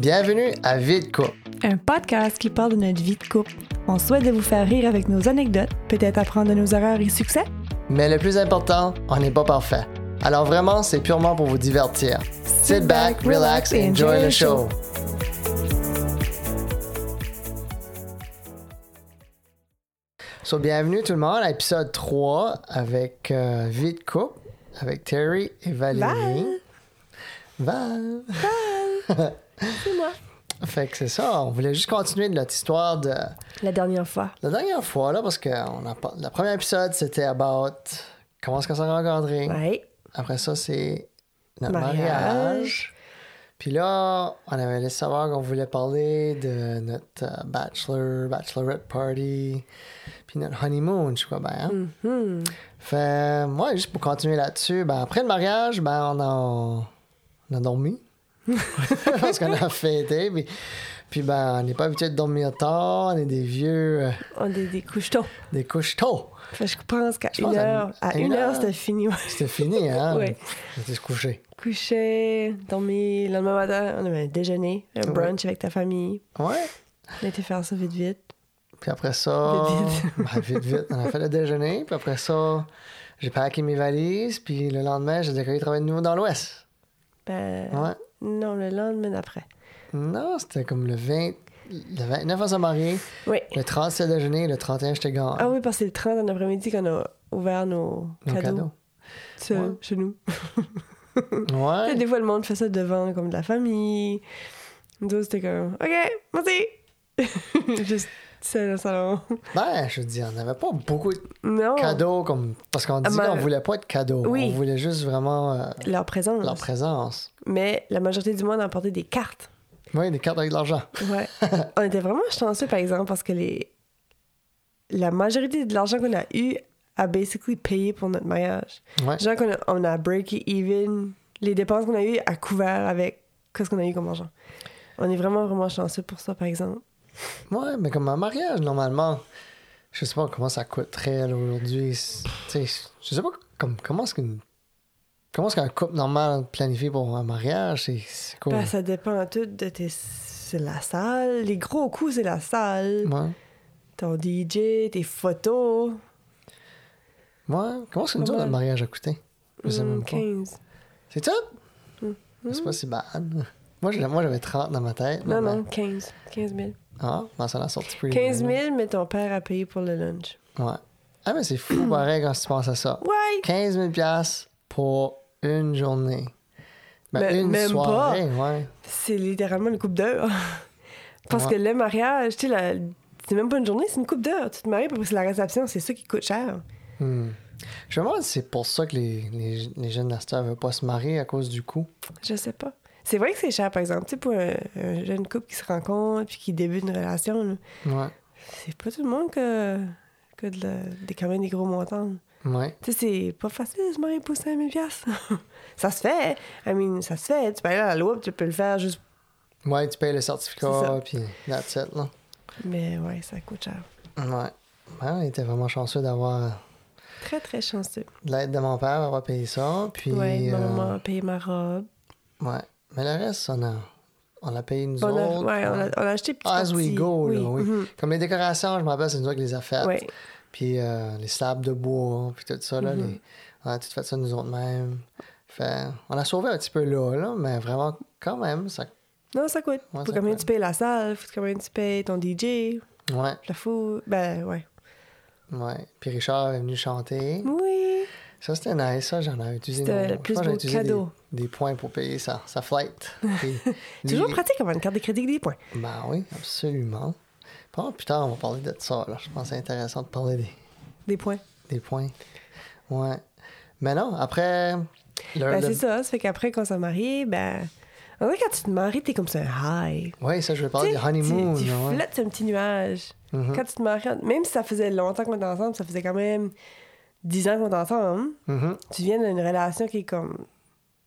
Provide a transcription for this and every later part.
Bienvenue à Vie de couple. Un podcast qui parle de notre vie de couple. On souhaite de vous faire rire avec nos anecdotes, peut-être apprendre de nos erreurs et succès. Mais le plus important, on n'est pas parfait. Alors vraiment, c'est purement pour vous divertir. Sit back, relax et enjoy the show. So, bienvenue tout le monde à l'épisode 3 avec euh, Vie de couple, avec Terry et Valérie. Val. Val. C'est moi. Fait que c'est ça, on voulait juste continuer de notre histoire de... La dernière fois. La dernière fois, là, parce que on a le premier épisode, c'était about comment est-ce qu'on s'est rencontrés. Ouais. Après ça, c'est notre Mariage. mariage. Puis là, on avait laissé savoir qu'on voulait parler de notre euh, bachelor, bachelorette party, puis notre honeymoon, je crois bien. hein? Mhm. Fait, moi, juste pour continuer là-dessus, ben, après le mariage, ben, on a, on a dormi. Parce qu'on a fêté. Puis, puis ben, on n'est pas habitué de dormir tard. On est des vieux, euh, On est des couches-tôt. des que je pense qu'à une heure, à, à une heure, heure. c'était fini. ouais. C'était fini, hein? Ouais. On était se coucher. Coucher, dormir. Le lendemain matin, on avait un déjeuner, un Ouais. brunch avec ta famille. Ouais. On a été faire ça vite, vite. Puis après ça. Vite, vite. ben, vite, vite. On a fait le déjeuner. Puis après ça, j'ai packé mes valises. Puis le lendemain, j'ai décollé travailler de nouveau dans l'Ouest. Ben, Ouais. Non, le lendemain d'après. Non, c'était comme le 20. Le 29, on s'est marié. Oui. Le 30, c'était le déjeuner. Le 31, j'étais gone. Ah oui, parce que c'est le 30 en après-midi qu'on a ouvert nos, Nos cadeaux. cadeaux. Ça, Ouais. chez nous. Ouais. Des fois, le monde fait ça devant, comme de la famille. Nous c'était comme, OK, merci. Juste seul dans le salon. Ben, je veux dire, on n'avait pas beaucoup de Non. cadeaux comme. Parce qu'on dit ben, qu'on voulait pas de cadeaux. oui. On voulait juste vraiment euh, Leur présence. leur présence. Mais la majorité du monde a apporté des cartes. Oui, des cartes avec de l'argent. Ouais. on était vraiment chanceux, par exemple, parce que les... la majorité de l'argent qu'on a eu a basically payé pour notre mariage. Ouais. Genre qu'on a, on a break even. Les dépenses qu'on a eues a couvert avec ce qu'on a eu comme argent. On est vraiment, vraiment chanceux pour ça, par exemple. Ouais, mais comme un mariage, normalement, je sais pas comment ça coûterait aujourd'hui. C'est- Tu sais, je sais pas comme, comment est-ce qu'une. Comment est-ce qu'un couple normal planifie pour un mariage? C'est cool. Ben, ça dépend tout de tes... C'est la salle. Les gros coûts, c'est la salle. Ouais. Ton DJ, tes photos. Ouais. Comment est-ce que nous notre mariage a coûté? Je sais Hmm, même pas. 15. C'est tout? Hmm. C'est pas si bad. Moi, j'avais 30 dans ma tête. Non, non, ben, 15. 15 000. Ah, ben, ça en a sorti plus. 15 000, mais ton père a payé pour le lunch. Ouais. Ah, mais c'est fou pareil quand tu penses à ça. Ouais! 15 000 piastres pour une journée. Ben, Mais une même soirée, ouais. C'est littéralement une coupe d'heures. Parce Ouais. que le mariage, tu sais, la- c'est même pas une journée, c'est une coupe d'heures. Tu te maries, puis c'est la réception, c'est ça qui coûte cher. Hmm. Je me demande si c'est pour ça que les, les, les jeunes Nastar ne veulent pas se marier à cause du coût. Je sais pas. C'est vrai que c'est cher, par exemple. Tu sais, pour un, un jeune couple qui se rencontre puis qui débute une relation, là, Ouais. c'est pas tout le monde que, que de la- des, quand même des gros montants. Ouais. Tu sais, c'est pas facile de se marier pour 5 000 Ça se fait. I mean, ça se fait. Tu peux aller à la loi, puis tu peux le faire juste... Ouais, tu payes le certificat, puis that's it, là. Mais ouais, ça coûte cher. Ouais. Ouais, on était vraiment chanceux d'avoir Très, très chanceux. de l'aide de mon père, avoir payé ça. Puis, ouais, ma euh, maman a payé ma robe. ouais. Mais le reste, on a, on a payé nous On a, autres. ouais, on a, on a acheté petit As we go, là, oui. mhm. Comme les décorations, je me rappelle, c'est nous autres qui les a faites. Ouais. Puis euh, les slabs de bois, puis tout ça, là, Mhm. les- on a tout fait ça nous autres mêmes. Fait, on a sauvé un petit peu là, là, mais vraiment, quand même, ça... Non, ça coûte. Ouais, faut ça combien coûte. tu payes la salle, faut combien tu payes ton DJ, Ouais, la food. Ben, ouais. ouais. Puis Richard est venu chanter. Oui. Ça, c'était nice, ça, j'en ai utilisé. C'était le plus beau cadeau. Des, des points pour payer sa, sa flight. Puis, lui, Toujours pratique avoir une carte de crédit avec des points. Ben oui, absolument. Bon, plus tard, on va parler de ça, là. Je pense que c'est intéressant de parler des, Des points. des points. Ouais. Mais non, après... Ben, c'est ça. Ça fait qu'après, quand on s'est marié, ben. En vrai, quand tu te maries, t'es comme ça un high. Oui, ça, je vais parler du honeymoon. Tu, tu là, ouais. flottes un petit nuage. Mhm. Quand tu te maries, même si ça faisait longtemps qu'on était ensemble, ça faisait quand même 10 ans qu'on était ensemble, Mhm. tu viens d'une relation qui est comme.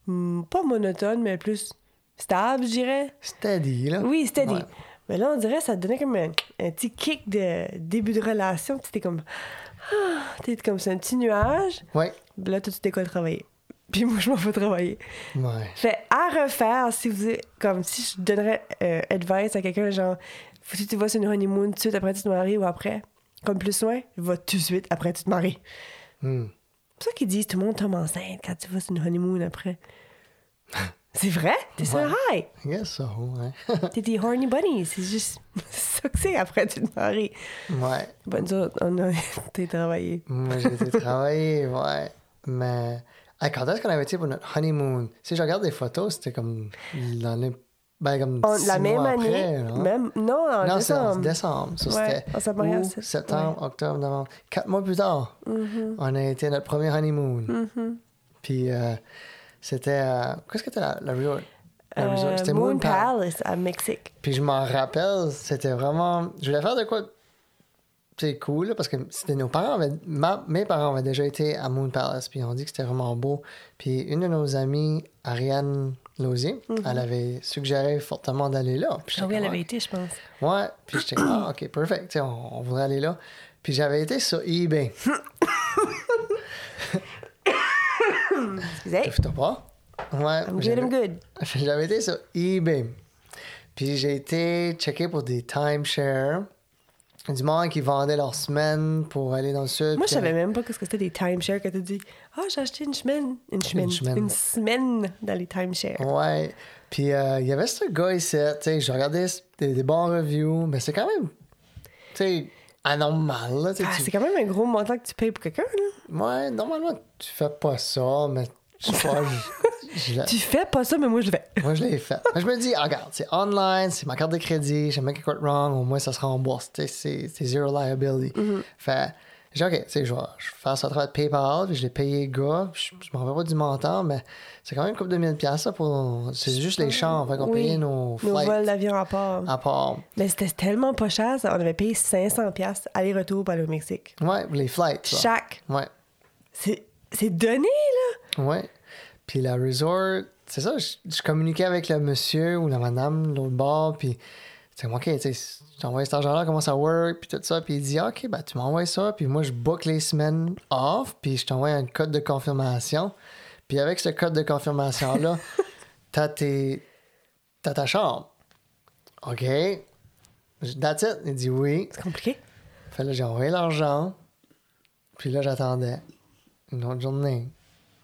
hmm, pas monotone, mais plus stable, je dirais. Steady, là. Oui, steady. Ouais. Mais là, on dirait que ça te donnait comme un, un petit kick de début de relation. Tu étais comme. Ah, t'es comme c'est un petit nuage. Ouais. Là, tout tu décolles travailler? puis moi, je m'en vais travailler. Ouais. Fait à refaire, si vous comme si je donnerais euh, advice à quelqu'un, genre, si tu vas sur une honeymoon tout de suite après tu te maries ou après, comme plus loin, va tout de suite après tu te maries. Hmm. C'est pour ça qu'ils disent tout le monde tombe enceinte quand tu vas sur une honeymoon après. C'est vrai? T'es sur un high! I guess so, ouais. T'es des horny bunnies. C'est juste ça que c'est après tu te maries. ouais. Bonne autres, on a été travaillé. Moi, j'ai été travailler, ouais. Mais hey, quand est-ce qu'on avait été pour notre honeymoon? Si je regarde des photos, c'était comme l'année. Ben, comme On- six la même mois année, après, non? même, non, en non, c'est en décembre. décembre. Ça, Ouais, c'était août, septembre, octobre, novembre. Quatre mois plus tard, Mm-hmm. on a été notre premier honeymoon. Puis euh, c'était. euh, Qu'est-ce que c'était la, la resort? La resort, Euh, C'était Moon Moon Palace. Palace à Mexique. Puis je m'en rappelle, c'était vraiment. Je voulais faire de quoi. C'est cool, là, parce que c'était nos parents. avaient- ma- mes parents avaient déjà été à Moon Palace, puis on dit que c'était vraiment beau. Puis une de nos amies, Ariane Lausier, elle avait suggéré fortement d'aller là. Puis. Ah oui, elle avait été, je pense. Ouais, puis j'étais ah, ok, perfect, on, on voudrait aller là. Puis j'avais été sur eBay. Excusez. Ouais. I'm good, I'm good. J'avais été sur eBay. Puis j'ai été checker pour des timeshare. Du monde qui vendait leurs semaines pour aller dans le sud. Moi, je savais même pas ce que c'était des timeshare que t'as dit. Ah, j'ai acheté une semaine. Une semaine. semaine. Une semaine dans les timeshare. Ouais. Puis euh, il y avait ce gars ici, tu sais, je regardais des, des bons reviews, mais c'est quand même, tu sais, anormal, là. Ah, tu- c'est quand même un gros montant que tu payes pour quelqu'un, là. Ouais, normalement, tu fais pas ça, mais je sais pas, je- je Tu fais pas ça, mais moi, je le fais. Moi, je l'ai fait. Je me dis, ah, regarde, c'est online, c'est ma carte de crédit, jamais quelque chose de wrong, au moins ça se rembourse. C'est c'est zero liability. Fait, j'ai dit, OK, tu sais, je vais, je vais faire ça à travers PayPal, puis je l'ai payé le gars, je, je me rappelle pas du montant, mais c'est quand même une couple de mille piastres, ça, pour. C'est juste les champs, fait qu'on Oui. payait nos Nos flights vols d'avion à part. à part. Mais c'était tellement pas cher, ça. On avait payé 500$ piastres aller-retour pour aller au Mexique. Ouais, les flights. ça. Chaque. Ouais, C'est donné, là. ouais. Puis la resort, c'est ça, je, je communiquais avec le monsieur ou la madame de l'autre bord, puis c'est OK, tu sais, je t'envoie cet argent-là, comment ça work, puis tout ça. Puis il dit, OK, ben tu m'envoies ça, puis moi, je book les semaines off, puis je t'envoie un code de confirmation. Puis avec ce code de confirmation-là, t'as, tes, t'as ta chambre. OK? That's it. Il dit oui. C'est compliqué. Fait là, j'ai envoyé l'argent. Puis là, j'attendais une autre journée.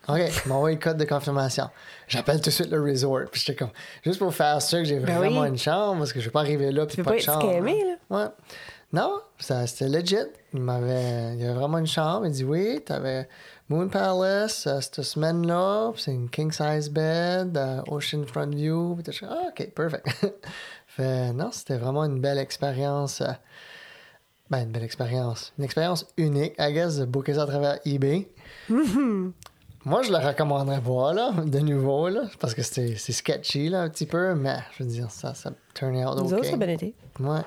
OK, il m'a envoyé le code de confirmation. J'appelle tout de suite le resort. Puis j'étais comme, juste pour faire sûr que j'ai Ben vraiment oui. une chambre, parce que je vais pas arriver là, puis pas, pas de chambre. scammé, là? Ouais. Non, ça, c'était legit. Il m'avait, il y avait vraiment une chambre. Il dit oui, t'avais Moon Palace euh, cette semaine-là. c'est une king size bed, euh, ocean front view. Puis t'es- ah, ok, perfect. fait, non, c'était vraiment une belle expérience. euh, ben, une belle expérience. Une expérience unique, I guess, de booker ça à travers eBay. Moi, je le recommanderais pas, là, de nouveau, là, parce que c'est sketchy, là, un petit peu, mais je veux dire, ça, ça turn out Nous OK. autres, ça a bien été. Ouais.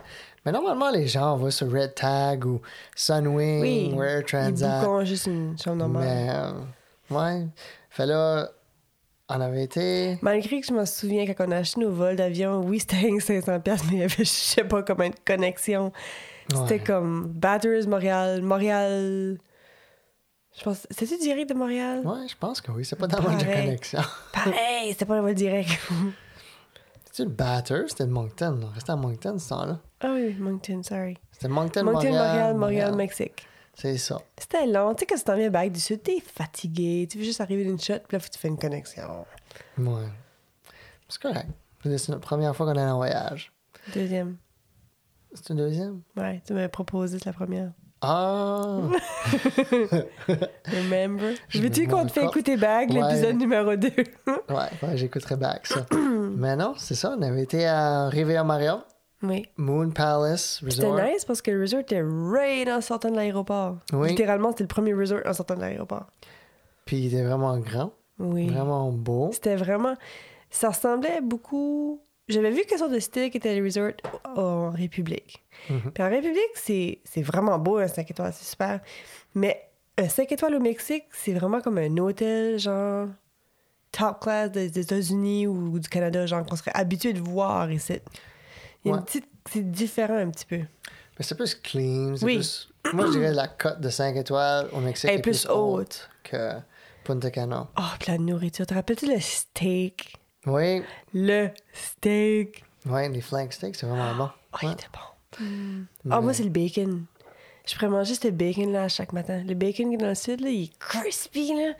Mais normalement, les gens vont sur Red Tag ou Sunwing Oui. Ils Transat. bouquent juste une chambre normale. Mais, euh, ouais. Fait là, on avait été. Malgré que je me souviens quand on a acheté nos vols d'avion, oui, c'était rien que 500$, piastres, mais il y avait je sais pas combien de connexions. C'était Ouais. comme Batters, Montréal, Montréal. Je pense. C'était-tu direct de Montréal? Ouais, je pense que oui. C'est pas dans de Pareil. connexion. Pareil, c'était pas un vol direct. C'était le Batter, c'était de Moncton. On restait à Moncton ce temps-là. ah oui, Moncton, sorry. C'était Moncton, Moncton, Montréal. Montréal, Montréal, Mexique. C'est ça. C'était long. Tu sais, quand tu t'en viens back du sud, t'es fatigué. Tu veux juste arriver d'une shot, puis là, faut que tu fais une connexion. Ouais. C'est correct. C'est notre première fois qu'on est en voyage. Deuxième. C'est une deuxième? Ouais, tu m'avais proposé c'est la première. Ah! Remember? Je Veux-tu qu'on te fait écouter Ouais. l'épisode numéro 2? ouais, ouais j'écouterai back ça. Mais non, c'est ça. On avait été à Rivière Maria, oui. Moon Palace C'était Resort. nice parce que le resort était right en sortant de l'aéroport. Oui. Littéralement, c'était le premier resort en sortant de l'aéroport. Puis il était vraiment grand, Oui. vraiment beau. C'était vraiment. Ça ressemblait beaucoup. J'avais vu quelle sorte de style était le resort en République. Mhm. Puis en République, c'est vraiment beau, un 5 étoiles, c'est super. Mais un 5 étoiles au Mexique, c'est vraiment comme un hôtel, genre top class des États-Unis ou du Canada, genre qu'on serait habitué de voir ici. Il y a Ouais. une petite. C'est différent un petit peu. Mais c'est plus clean. Oui. plus- Moi, je dirais la cote de 5 étoiles au Mexique Elle est est plus haute. que Punta Cana. Oh, puis la nourriture. Te rappelles-tu le steak? Oui, Le steak. ouais, les flank steaks, c'est vraiment bon. Oh, il Ouais. était bon. Ah, moi, c'est le bacon. Je pourrais manger ce bacon-là à chaque matin. Le bacon qui est dans le sud, là, il est crispy, là.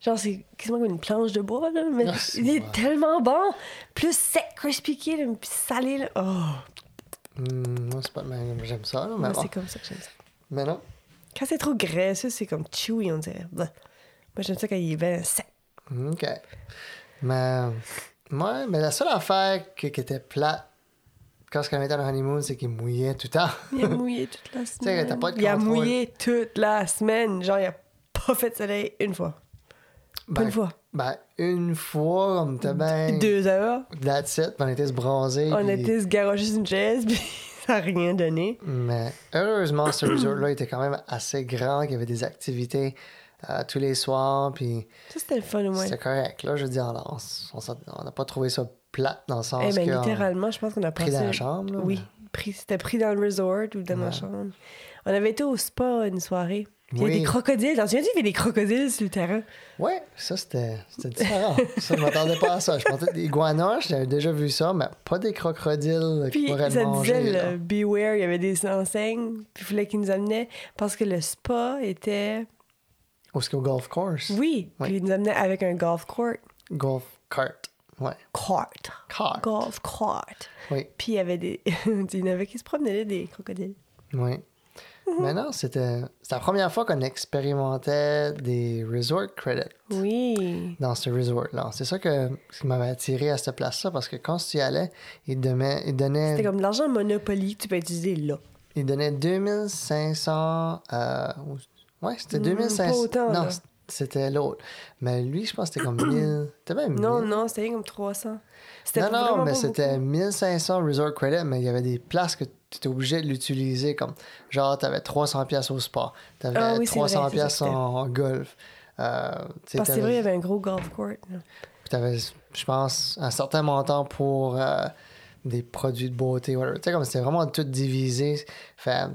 Genre, c'est quasiment comme une planche de bois, là. Mais Ah, il est bon. tellement bon. Plus sec, crispy qu'il est, puis salé, là. Oh, Hmm, moi, c'est pas. J'aime ça, là, mais moi, bon. c'est comme ça que j'aime ça. Mais non. Quand c'est trop graisseux, c'est comme chewy, on dirait. Bah. Moi, j'aime ça quand il est bien sec. OK. Mais, ouais, mais la seule affaire qui, qui était plate quand on était en honeymoon, c'est qu'il mouillait tout le temps. Il a mouillé toute la semaine. t'as pas de il a mouillé toute la semaine. Genre, il a pas fait de soleil une fois. Pas Ben, une fois. Ben, une fois, on était bien. Deux heures. That's it, on était se bronzer. On puis- était se garocher sur une chaise, puis ça a rien donné. Mais heureusement, ce resort-là était quand même assez grand, qu'il y avait des activités euh, tous les soirs, puis Ça, c'était le fun au moins. c'était correct. Là, je dire, on n'a pas trouvé ça plate dans le sens Eh ben, que on- littéralement, je pense qu'on a pris passé... dans la chambre. là, Oui, c'était pris dans le resort ou dans ma chambre. On avait été au spa une soirée. Il y Oui. a des crocodiles. T'en souviens-tu, il y avait des crocodiles sur le terrain? Ouais, ça c'était c'était différent. ça, je m'attendais pas à ça. Je pensais des iguanas, j'avais déjà vu ça, mais pas des crocodiles qui pourraient ça manger. disait, là. le Beware, il y avait des enseignes. Puis il fallait qu'ils nous amenaient parce que le spa était... Qu'au golf course? Oui, puis ils nous amenaient avec un golf court. Golf cart. Ouais. Court. Cart. Golf court. Oui, Puis il y avait des... il y en avait qui se promenaient là, des crocodiles. oui. Mhm. Mais non, c'était la première fois qu'on expérimentait des resort credits. Oui. dans ce resort-là. C'est ça que, ce qui m'avait attiré à cette place-là, parce que quand tu y allais, ils te donnaient, C'était comme l'argent Monopoly que tu peux utiliser là. ils donnaient 2500... Euh, ou- ouais, c'était Hmm, 2500... pas autant, non, là. c'était l'autre. Mais lui, je pense que c'était comme 1000... C'était même 1000. Non, non, c'était comme 300. C'était Non, non, mais c'était beaucoup. 1500 resort credit, mais il y avait des places que tu étais obligé de l'utiliser comme... Genre, t'avais 300 pièces au sport, Ah oui, c'est vrai, 300 c'est ça pièces en, en golf. Euh, tu sais, Parce que c'est vrai, il y avait un gros golf court. là. Puis t'avais, je pense, un certain montant pour euh, des produits de beauté, whatever. Tu sais, comme c'était vraiment tout divisé. Fait,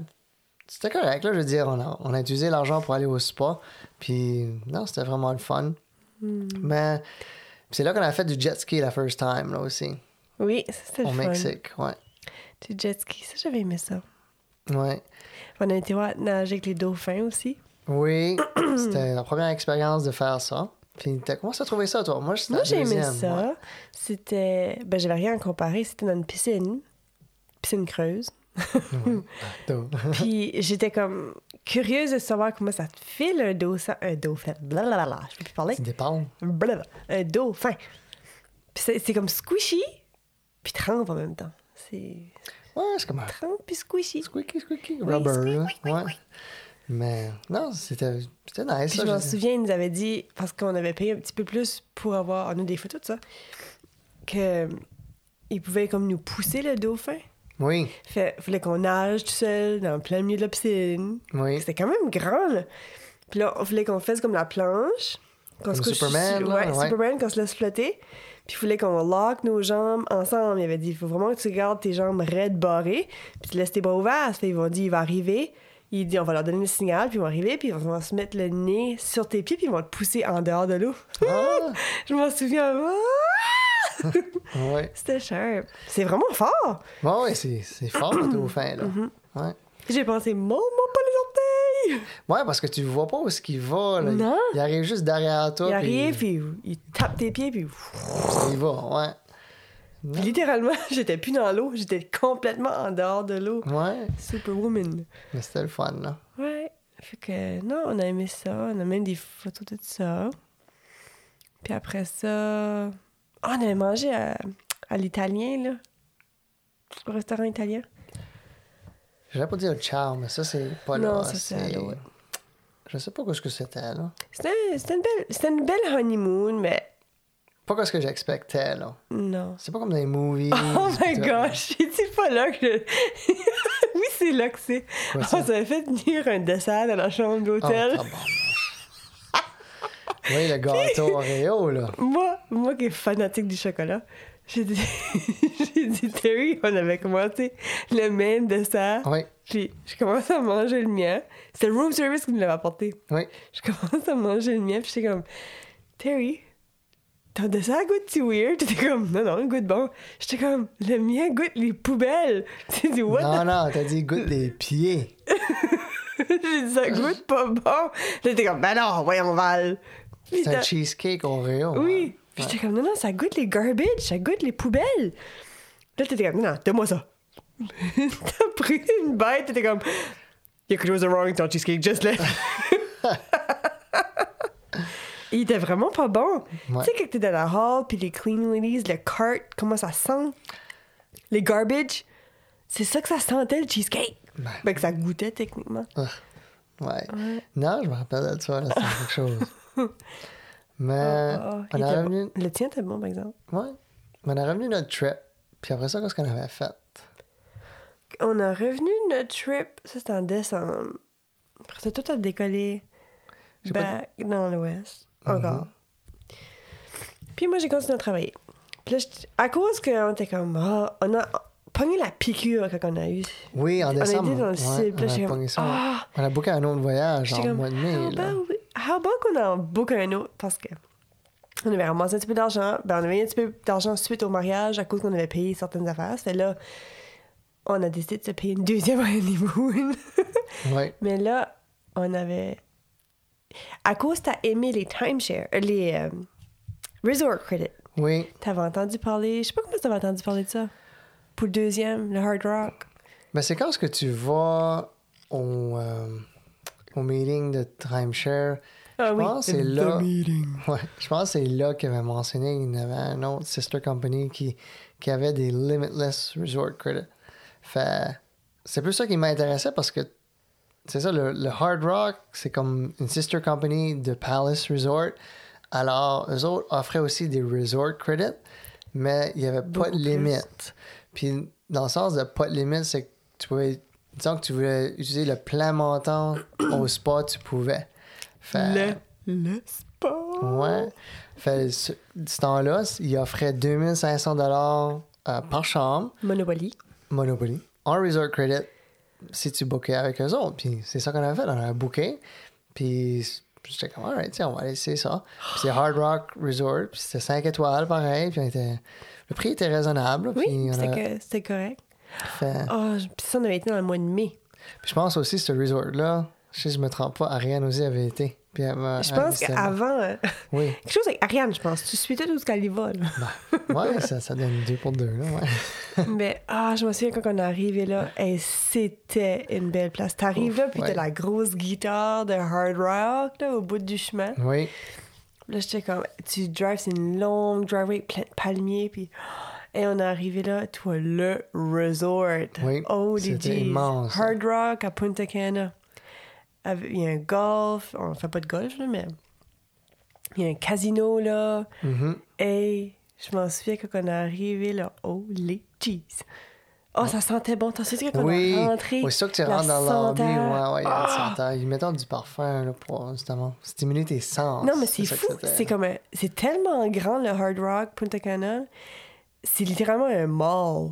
c'était correct, là, je veux dire, on a, on a utilisé l'argent pour aller au spa. Puis, non, c'était vraiment le fun. Hmm. Mais c'est là qu'on a fait du jet ski la first time, là aussi, Oui, ça, c'était le au fun. Mexique. Ouais. Du jet ski, ça, j'avais aimé ça. Ouais. On a été voir nager avec les dauphins aussi. Oui, c'était la première expérience de faire ça. Puis, t'as commencé à trouver ça, toi? Moi, Moi, j'ai aimé ça. ouais. C'était... Ben, j'avais rien à comparer. C'était dans une piscine. Piscine creuse. Puis j'étais comme curieuse de savoir comment ça te file un dauphin. Un dauphin. Blablabla. Je peux plus parler. Ça dépend. Blablabla. Un dauphin. Puis c'est, comme squishy, puis trempe en même temps. C'est Ouais, c'est comme un trempe puis squishy. Squeaky, squeaky, Oui, rubber, squeak, là. squeak, Ouais. Mais non, c'était c'était nice. Puis je m'en souviens, ils nous avaient dit, parce qu'on avait payé un petit peu plus pour avoir, on a des photos de ça, que ils pouvaient comme nous pousser le dauphin. Oui, Fait, fallait qu'on nage tout seul dans plein milieu de la piscine. oui. C'était quand même grand, là. Puis là, on voulait qu'on fasse comme la planche. Qu'on Comme couche Superman, sur- ouais, ouais. Superman, qu'on se laisse flotter. Puis il fallait qu'on lock nos jambes ensemble. Il avait dit, il faut vraiment que tu gardes tes jambes raides, barrées. Puis tu laisses tes bras ouverts. Fait, ils vont dire, il va arriver. Il dit, on va leur donner le signal. Puis ils vont arriver. Puis ils vont se mettre le nez sur tes pieds. Puis ils vont te pousser en dehors de l'eau. Ah, Je m'en souviens. Ah! ouais. C'était cher. C'est vraiment fort. Bon, ouais, c'est c'est fort, le dauphin, là. Mm-hmm. Ouais. J'ai pensé, montre-moi pas les orteils. Ouais, parce que tu vois pas où est-ce qu'il va, là. Il- Non. Il arrive juste derrière toi. Il arrive, puis il tape tes pieds. Puis y va, ouais. Puis littéralement, j'étais plus dans l'eau, j'étais complètement en dehors de l'eau. Ouais, Superwoman. mais c'était le fun, là. Ouais. Fait que non, on a aimé ça. On a même des photos de ça. Puis après ça. Ah, on avait mangé à, à l'italien, là. Au restaurant italien. J'allais pas dire ciao, mais ça, c'est pas là. Non, ça, c'est à l'autre. Je sais pas ce que c'était, là. C'était une, belle- c'était une belle honeymoon, mais Pas ce que j'expectais, là. non. C'est pas comme dans les movies. Oh my gosh, c'est pas là que je... oui, c'est là que c'est. On ça? s'avait fait venir un dessert dans la chambre d'hôtel. tabarnak. Oui, le gâteau Oreo, là. Moi, moi qui est fanatique du chocolat, J'ai dit, j'ai dit, Terry, on avait commencé le même de ça. Oui, Puis je commence à manger le mien. C'était le room service qui me l'avait apporté. oui. Je commence à manger le mien, puis j'étais comme, Terry, ton dessert goûte-tu weird? T'étais comme, non, non, il goûte bon. J'étais comme, le mien goûte les poubelles. Tu dit, what? Non, non, t'as dit goûte les pieds. J'ai dit, ça goûte pas bon. T'es comme, ben non, voyons, Val. C'est un cheesecake Oreo. Oui. hein. Puis j'étais comme, non, non, ça goûte les garbage, ça goûte les poubelles. Là, t'étais comme, non, non, donne-moi ça. T'as pris une bête, t'étais comme, il y a quelque chose de wrong avec ton cheesecake, just let. Il était vraiment pas bon. Ouais. Tu sais, quand t'es dans la hall, puis les cleaning ladies, le cart, comment ça sent? Les garbage, c'est ça que ça sentait, le cheesecake. Ben. Ben, que ça goûtait, techniquement. Ouais. Non, je me rappelle de ça, là, c'était quelque chose. Mais Ah, ah, il on a revenu. bon. Le tien était bon, par exemple. Ouais. Mais on a revenu notre trip. Puis après ça, qu'est-ce qu'on avait fait? On a revenu notre trip, ça c'était en décembre. Après ça, tout a décollé J'ai pas back dans l'ouest. Mhm. Encore. Puis moi, j'ai continué à travailler. Puis là, à cause qu'on était comme, ah, on a pogné la piqûre quand on a eu. Oui, en On a été décembre. dans le ouais, sud, on a comme, ça. ah! On a booké un autre voyage en comme, mois de mai. how là. about, how about qu'on en book un autre? Parce que on avait ramassé un petit peu d'argent. Ben, on avait un petit peu d'argent suite au mariage à cause qu'on avait payé certaines affaires. C'était là, on a décidé de se payer une deuxième honeymoon. Ouais. Mais là, on avait. À cause t'as aimé les timeshare, euh, les euh, resort credit. Oui. T'avais entendu parler, je sais pas comment t'avais entendu parler de ça. Pour le deuxième, le Hard Rock. Ben, c'est quand est-ce que tu vas au, euh, au meeting de timeshare. Ah je oui, pense que c'est là. meeting. Ouais, je pense que c'est là qu'il avait mentionné qu'il y avait un autre sister company qui, qui avait des limitless resort credit. Fait c'est plus ça qui m'intéressait parce que c'est ça, le, le Hard Rock, c'est comme une sister company de Palace Resort. Alors, eux autres offraient aussi des resort credits, mais il n'y avait pas Beaucoup de limite. Puis, dans le sens de pas de limite, c'est que tu pouvais, disons que tu voulais utiliser le plein montant au spa, tu pouvais. Fait- Le, le sport. Ouais. Fait, ce, ce temps-là, il offrait 2500 dollars euh, par chambre, Monopoly. Monopoly, en resort credit, si tu bookais avec eux autres. Puis c'est ça qu'on avait fait. On a booké. Puis j'étais comme, alright, on va essayer ça. Puis c'est Hard Rock Resort. Puis c'était 5 étoiles, pareil. Puis était... le prix était raisonnable. Oui, a c'était correct. Fait... Oh, puis ça, on avait été dans le mois de mai. Puis je pense aussi, ce resort-là, que je me trompe pas, Ariane aussi avait été. Puis elle Je pense qu'avant, euh, Oui. quelque chose avec Ariane, je pense. Tu suis tout ce qu'elle y va, là. Ouais, ça, ça donne deux pour deux, là, ouais. Mais ah, je me souviens quand on est arrivé là, et c'était une belle place. T'arrives là, puis ouais. t'as la grosse guitare de hard rock là, au bout du chemin. Oui. Là, j'étais comme, tu drives, c'est une longue driveway plein de palmiers, puis et on est arrivé là, toi, le resort. Oui, Oh, c'était immense. Hard rock à Punta Cana. Il y a un golf, on fait pas de golf, là, mais il y a un casino là. Mhm. Hey, je m'en souviens quand on est arrivé là. Oh, les cheese. Oh, ça sentait bon. T'en souviens quand Oui, on est rentré? oui, c'est ça que tu la rentres dans senteur. Ouais, ouais, Ah! senteur. Ils mettent du parfum là, pour justement stimuler tes sens. Non, mais c'est que fou. C'est comme un- C'est tellement grand, le Hard Rock Punta Cana. C'est littéralement un mall.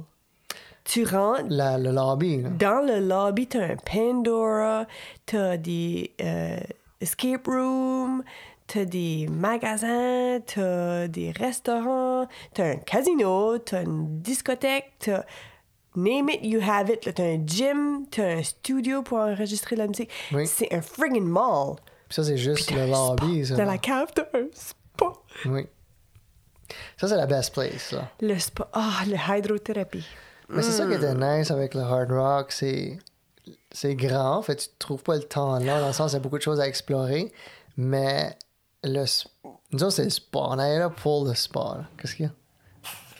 Tu rentres, La- le lobby. Là. dans le lobby, t'as un Pandora, t'as des euh, escape rooms, t'as des magasins, t'as des restaurants, t'as un casino, t'as une discothèque, t'as name it, you have it. T'as un gym, t'as un studio pour enregistrer la musique. Oui. C'est un friggin' mall. Puis ça, c'est juste le lobby. spa. Ça, Dans la cave, t'as un spa. Oui. Ça, c'est la best place. Là. Le spa. Ah, le hydrothérapie. Mais c'est ça qui Hmm. était nice avec le Hard Rock. C'est, c'est grand. En fait, tu trouves pas le temps là. Dans le sens, il y a beaucoup de choses à explorer. Mais le, s- nous autres, c'est le spa. On allait là pour le spa. Qu'est-ce qu'il y a?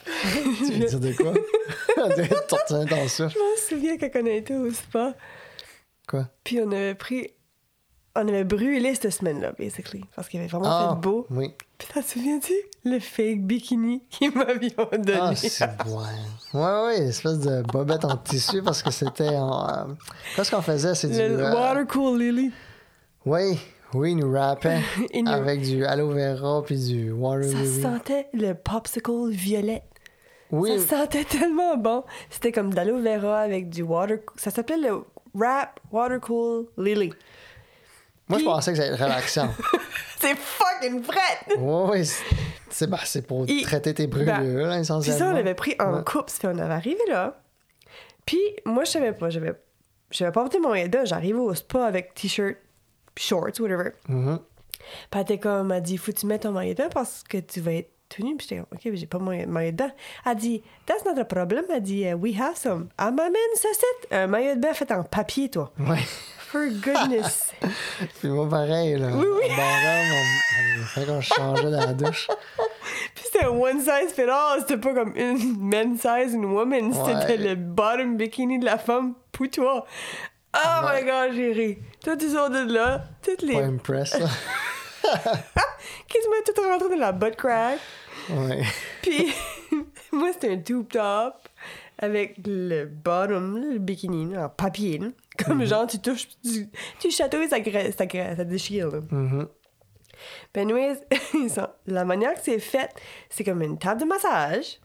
tu veux dire de quoi? Dans ça. Je me souviens quand on a été au spa, Quoi? puis on avait pris. On avait brûlé cette semaine-là, basically, parce qu'il avait vraiment Ah, fait beau. oui. Puis t'en souviens-tu? Le fake bikini qu'ils m'avions donné. Ah, c'est ouais. Ouais, ouais, espèce de bobette en tissu parce que c'était en. euh, Qu'est-ce qu'on faisait? C'est du. le euh, water cool lily. Oui, oui, nous Il nous- avec du aloe vera puis du water Ça lily. sentait le popsicle violet. Oui. Ça sentait tellement bon. C'était comme de l'aloe vera avec du water. Ça s'appelait le Wrap Water Cool Lily. Moi, je Puis- pensais que ça allait être relaxant. C'est fucking frais! oui, oui. c'est- pour Il- traiter tes brûlures, Ben, là, Puis essentiellement. ça, on l'avait pris Ouais. couple. Fait on avait arrivé là. Puis moi, je savais pas. J'avais, j'avais pas porté mon bain. J'arrivais au spa avec t-shirt, shorts, whatever. Puis elle était comme, elle dit, faut que tu mettes ton maillot parce que tu vas être nu. Puis j'étais comme, OK, mais j'ai pas mon maillot de bain. Elle dit, that's not a problem. Elle dit, uh, we have some. Elle m'amène ça, c'est un maillot de bain fait en papier, toi. Ouais. For goodness. Puis moi, pareil, là. Oui, oui. Barème, on... fallait qu'on changeait dans la douche. Puis c'était un one size fit all. C'était pas comme une men's size, une woman. C'était le bottom bikini de la femme pour toi. Oh my god, j'ai ri. Toi, tu sors de là, toutes les. Pas impress, là. Met tout rentré dans la butt crack. Ouais. Puis moi, c'était un tube top avec le bottom, le bikini, en papier. là. Comme genre, tu touches, tu, tu chatouilles, ça, ça, ça déchire. Là. Mhm. Ben, anyways, la manière que c'est fait, c'est comme une table de massage.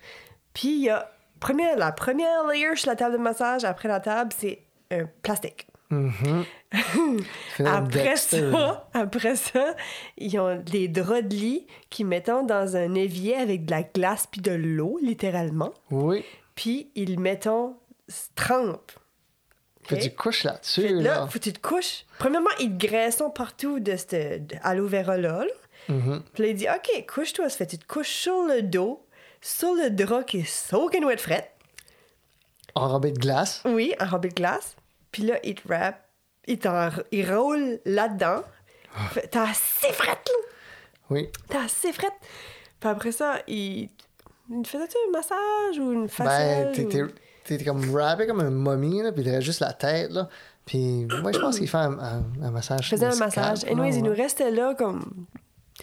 Puis il y a première, la première layer sur la table de massage, après la table, c'est un plastique. Mhm. Après ça, après ça, ils ont des draps de lit qui mettent dans un évier avec de la glace puis de l'eau, littéralement. Oui. Puis ils mettent trempe. Puis Ok? tu couches là-dessus, que là. là, faut que tu te couches. Premièrement, ils te graissent partout de cette aloe vera là. là. Mhm. Puis là, il dit, OK, couche-toi. Ça fait tu te couches sur le dos, sur le drap qui est soaking wet fret. Enrobé de glace. Oui, enrobé de glace. Puis là, il te wrap, il, t'en- il roule là-dedans. Fait- T'as assez frette, là. Oui. T'as assez frette. Puis après ça, il, il faisait-tu un massage ou une Ben, faciale? t'es- ou- t'es comme wrappé comme une momie, là, puis il reste juste la tête, là. Puis moi, je pense qu'il fait un, un, un massage. Je faisais un massage. Anyways, là, il nous ouais. restait là comme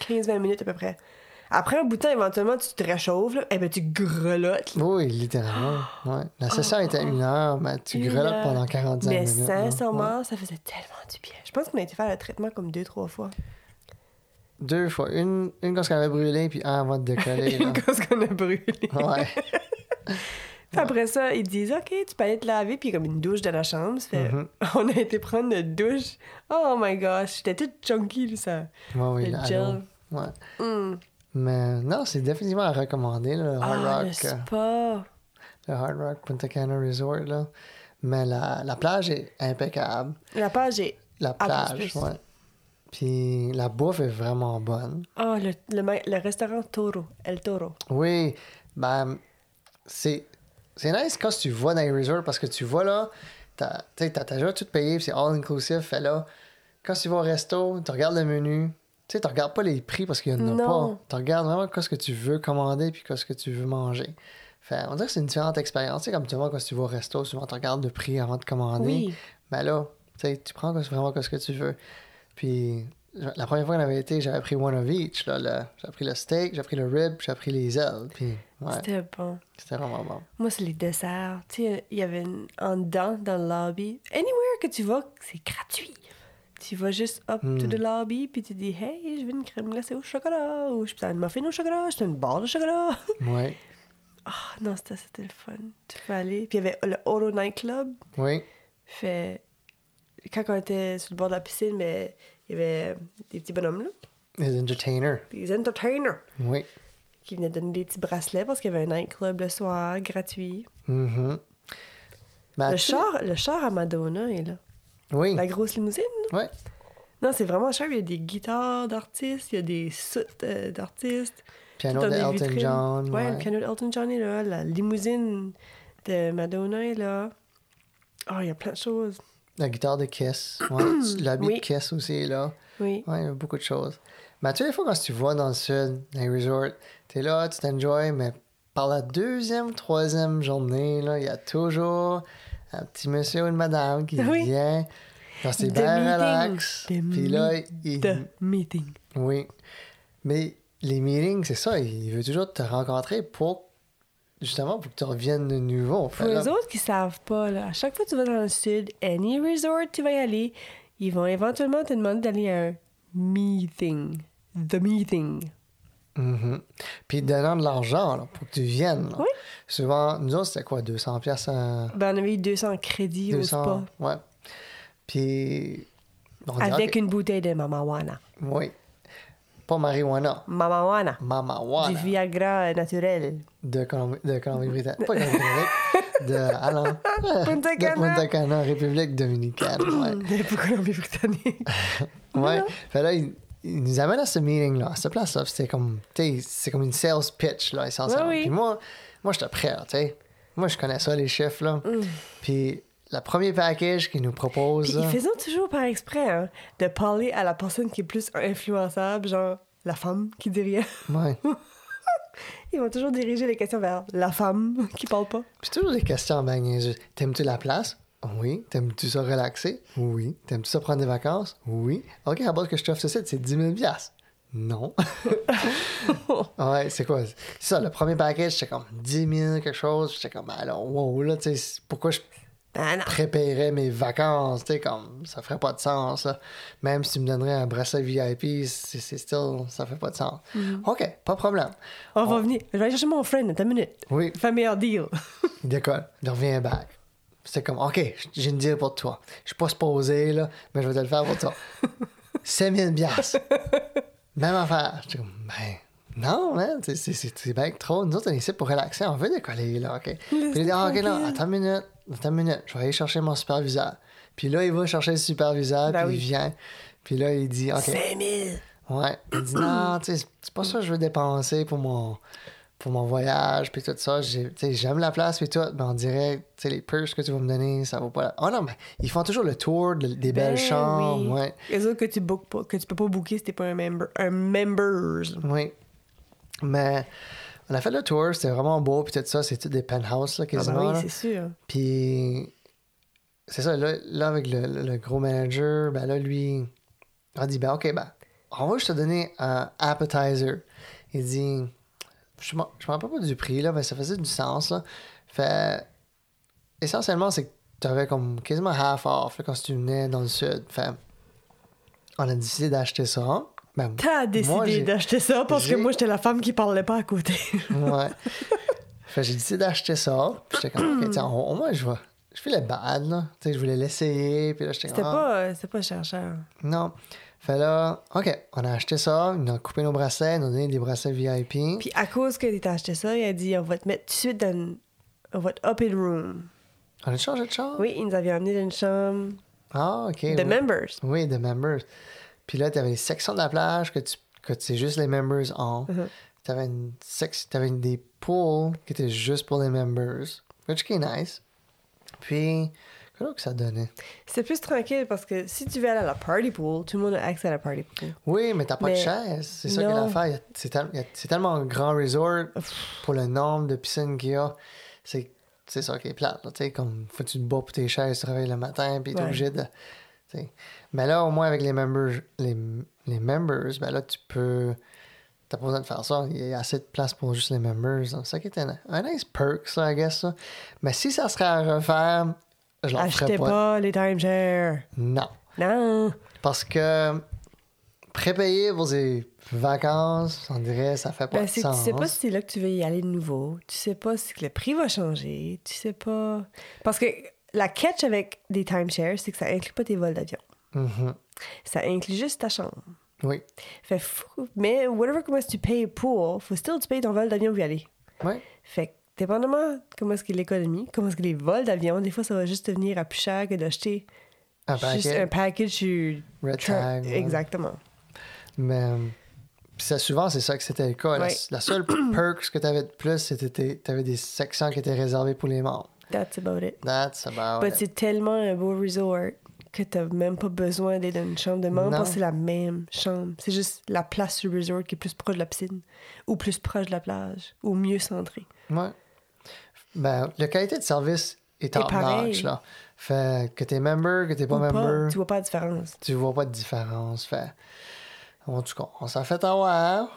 15-20 minutes à peu près. Après un bout de temps, éventuellement, tu te réchauffes, là, et ben tu grelottes. là. Oui, littéralement. Ouais. La session était une heure, mais tu Une grelottes heure. pendant 45 Mais minutes. Ouais. sincèrement, ça faisait tellement du bien. Je pense qu'on a été faire le traitement comme deux, trois fois. Deux fois. Une, une quand on avait brûlé, puis un avant de décoller. là. Parce qu'on a brûlé. Ouais. Puis après ça, ils disent OK, tu peux aller te laver, puis il y a comme une douche dans la chambre. Mhm. On a été prendre notre douche. Oh my gosh, j'étais toute chunky, ça. Ouais, oui, Le gel. Ouais. Mm. Mais non, c'est définitivement à recommander, le Hard Ah, le Rock. euh, spa. le Hard Rock Punta Cana Resort, là. Mais la, la plage est impeccable. La page est. La Ah, plage, ouais. Puis la bouffe est vraiment bonne. Oh, le, le, le restaurant Toro. El Toro. Oui, ben, c'est, c'est nice quand tu vas dans les resorts parce que tu vas là, t'as, t'as déjà tout payé, c'est all inclusive. Fait là, quand tu vas au resto, tu regardes le menu, tu sais, tu regardes pas les prix parce qu'il y en a Non. pas. Tu regardes vraiment qu'est-ce que tu veux commander puis qu'est-ce que tu veux manger. Fait, on dirait que c'est une différente expérience. Tu sais, comme tu vois, quand tu vas au resto, souvent tu regardes le prix avant de commander. Oui. Mais là, tu prends vraiment ce que tu veux. Puis la première fois qu'on avait été, j'avais pris one of each. J'ai pris le steak, j'ai pris le rib, j'ai pris les ailes. Puis ouais, C'était bon. c'était vraiment bon. Moi, c'est les desserts. Tu sais, il y avait une- en dedans, dans le lobby. Anywhere que tu vas, c'est gratuit. Tu vas juste up to Hmm. the lobby, puis tu dis Hey, je veux une crème glacée au chocolat, ou je peux une muffin au chocolat, je peux une barre de chocolat. Oui, Ah non, c'était c'était le fun. Tu peux aller. Puis il y avait le Oro Night Club. oui. Fait. Quand on était sur le bord de la piscine, mais il y avait des petits bonhommes, là, Les entertainers. des entertainers, Oui. qui venaient donner des petits bracelets parce qu'il y avait un nightclub le soir, gratuit. Mhm. Ben, Le char, le char à Madonna est là. Oui. La grosse limousine. Ouais. Non, c'est vraiment cher. Il y a des guitares d'artistes, il y a des soutes euh, d'artistes. Piano Tout de des. John. Ouais, Ouais. le piano d'Elton John est là. La limousine de Madonna est là. Oh, il y a plein de choses. La guitare de Kiss. Ouais. L'habit Oui. de Kiss aussi est là. Oui. Ouais, il y a beaucoup de choses. Mais tu sais, des fois, quand tu vas dans le sud, dans les resorts, t'es là, tu t'enjoys, mais par la deuxième, troisième journée, là, il y a toujours un petit monsieur ou une madame qui Oui. vient The bains meeting. relax. The Puis là, il... The meeting. Oui. Mais les meetings, c'est ça, il veut toujours te rencontrer pour, justement, pour que tu reviennes de nouveau. Pour les autres qui savent pas, là, à chaque fois que tu vas dans le sud, any resort tu vas y aller, ils vont éventuellement te demander d'aller à un meeting. The meeting. Mhm. Puis donnant de l'argent pour que tu viennes. là. Oui. Souvent, nous autres, c'était quoi, 200 pièces à... Ben, on avait eu 200 crédits au spa. 200, ouais. Puis... Avec une bouteille de mamawana. Oui. Pas marijuana. Mamawana. Mamawana. Du Viagra naturel. De Colombie- de Colombie-Britannique. Pas Colombie-Britannique. de... Allons. Punta De Cana. Punta Cana, République dominicaine. Ouais. Colombie-Britannique. Ouais. Fait là, il, il nous amène à ce meeting-là, à cette place-là. C'était comme, tu sais, c'est comme une sales pitch, là, essentiellement. Oui. Puis moi, moi j'étais prêt, tu sais. Moi, je connais ça, les chiffres, là. Puis le premier package qu'ils nous proposent, Puis ils faisaient toujours par exprès hein, de parler à la personne qui est plus influençable, genre la femme qui dit rien. ouais. Ils vont toujours diriger les questions vers la femme qui parle pas. Puis toujours des questions ben. T'aimes-tu la place? Oui. T'aimes-tu ça relaxer? Oui. T'aimes-tu ça prendre des vacances? Oui. OK, à bord que je t'offre ce site, c'est 10 000 piastres. Non. ouais, c'est quoi? C'est ça, le premier package, c'était comme 10 000 quelque chose. J'étais comme, alors, wow, là, tu sais, pourquoi je Ah non. préparerais mes vacances, tu sais, comme, ça ferait pas de sens, là. Même si tu me donnerais un bracelet VIP, c'est c'est still, ça fait pas de sens. OK, pas de problème. On va venir. Je vais aller chercher mon friend, attends une minute. Oui, Fais meilleur deal. Il décolle, il revient back. C'était comme, OK, j'ai une deal pour toi. Je suis pas supposé, là, mais je vais te le faire pour toi. 5000 piastres. Même affaire. J'étais comme, ben, non, man, c'est- bien trop. Nous autres, on est ici pour relaxer, on veut décoller, là, OK? Puis il dit, ah, OK, non, attends une minute, attends une minute, je vais aller chercher mon superviseur. Puis là, il va chercher le superviseur, Ben puis oui. il vient. Puis là, il dit, OK. 5000. Ouais. Il dit non, tu sais, c'est pas ça que je veux dépenser pour mon, pour mon voyage, puis tout ça. J'aime la place, puis tout, mais on dirait, tu sais, les purses que tu vas me donner, ça vaut pas la... Oh non, mais ils font toujours le tour de- des belles Ben chambres, oui. ouais. Les autres que tu bookes pas, que tu peux pas booker si t'es pas un member. Un members. Oui. Mais on a fait le tour, c'était vraiment beau, puis tout ça, c'est tout des penthouses, là, Ah ben quasiment. oui, c'est sûr. Puis c'est ça, là, là, avec le, le- le gros manager, ben là, lui, on dit, ben ok, ben, on va juste te donner un appetizer. Il dit, je me je me rappelle pas du prix, là, mais ça faisait du sens, là. Fait, essentiellement, c'est que tu avais comme quasiment half off, là, quand tu venais dans le sud. Fait, on a décidé d'acheter ça. Ben, T'as décidé d'acheter ça parce que moi, j'étais la femme qui parlait pas à côté. Ouais. fait j'ai décidé d'acheter ça. Puis j'étais comme, ok, tiens, au, moins, je vais. Je fais le bad, là. Tu sais, je voulais l'essayer. Puis là, j'étais C'était comme, ah, pas, euh, c'était pas cher, cher. Non. Fait là, OK, on a acheté ça. Ils nous ont coupé nos bracelets. Ils nous ont donné des bracelets VIP. Puis à cause que t'as acheté ça, il a dit on va te mettre tout de suite dans. une- On va te up in room. On a changé de chambre? Oui, ils nous avaient amené dans une chambre Ah, OK. oui. members. Oui, de members. Puis là, tu avais les sections de la plage que, tu, que c'est juste les members ont. Mhm. Tu avais, une sec- t'avais une- des pools qui étaient juste pour les members. Which is nice. Puis, que ça donnait? C'était plus tranquille parce que si tu veux aller à la party pool, tout le monde a accès à la party pool. Oui, mais t'as pas de chaise. C'est ça qui est non. l'affaire. C'est c'est tellement un grand resort pour le nombre de piscines qu'il y a. C'est c'est ça qui est plate. tu sais, comme faut que tu te bats pour tes chaises, tu te réveilles le matin, puis t'es Ouais. obligé de. Mais là, au moins, avec les members, les, les members, ben là, tu peux. T'as pas besoin de faire ça. Il y a assez de place pour juste les members. donc C'est ça qui était un, un nice perk, ça, I guess. Ça. Mais si ça serait à refaire, je l'en ferais Achetez pas. pas les timeshares. Non. Non. Parce que prépayer pour des vacances, on dirait, ça fait pas Ben, de sens. tu sais pas si c'est là que tu veux y aller de nouveau. Tu sais pas si le prix va changer. Tu sais pas. Parce que la catch avec des timeshares, c'est que ça inclut pas tes vols d'avion. Mhm. Ça inclut juste ta chambre. Oui. Fait fou. Mais whatever comment que tu payes pour, faut still tu payes ton vol d'avion pour y aller. Oui. Fait que dépendamment comment est-ce que l'économie, comment est-ce que les vols d'avion, des fois ça va juste te venir à plus cher que d'acheter Un juste paquet. un package Red tag. Exactement. Mais euh, ça, souvent, c'est ça que c'était le cas. La, Ouais. la seule perk que tu avais de plus, c'était tu avais des sections qui étaient réservées pour les membres. That's about it. That's about But it. c'est tellement un beau resort que t'as même pas besoin d'être dans une chambre de membre Non. parce que c'est la même chambre. C'est juste la place sur le resort qui est plus proche de la piscine ou plus proche de la plage ou mieux centrée. Ouais. Ben, la qualité de service est pareil. notch, là. Fait que t'es member, que t'es pas Ou pas, member, tu vois pas la différence. tu vois pas de différence. Fait, en tout cas, on s'en fait avoir.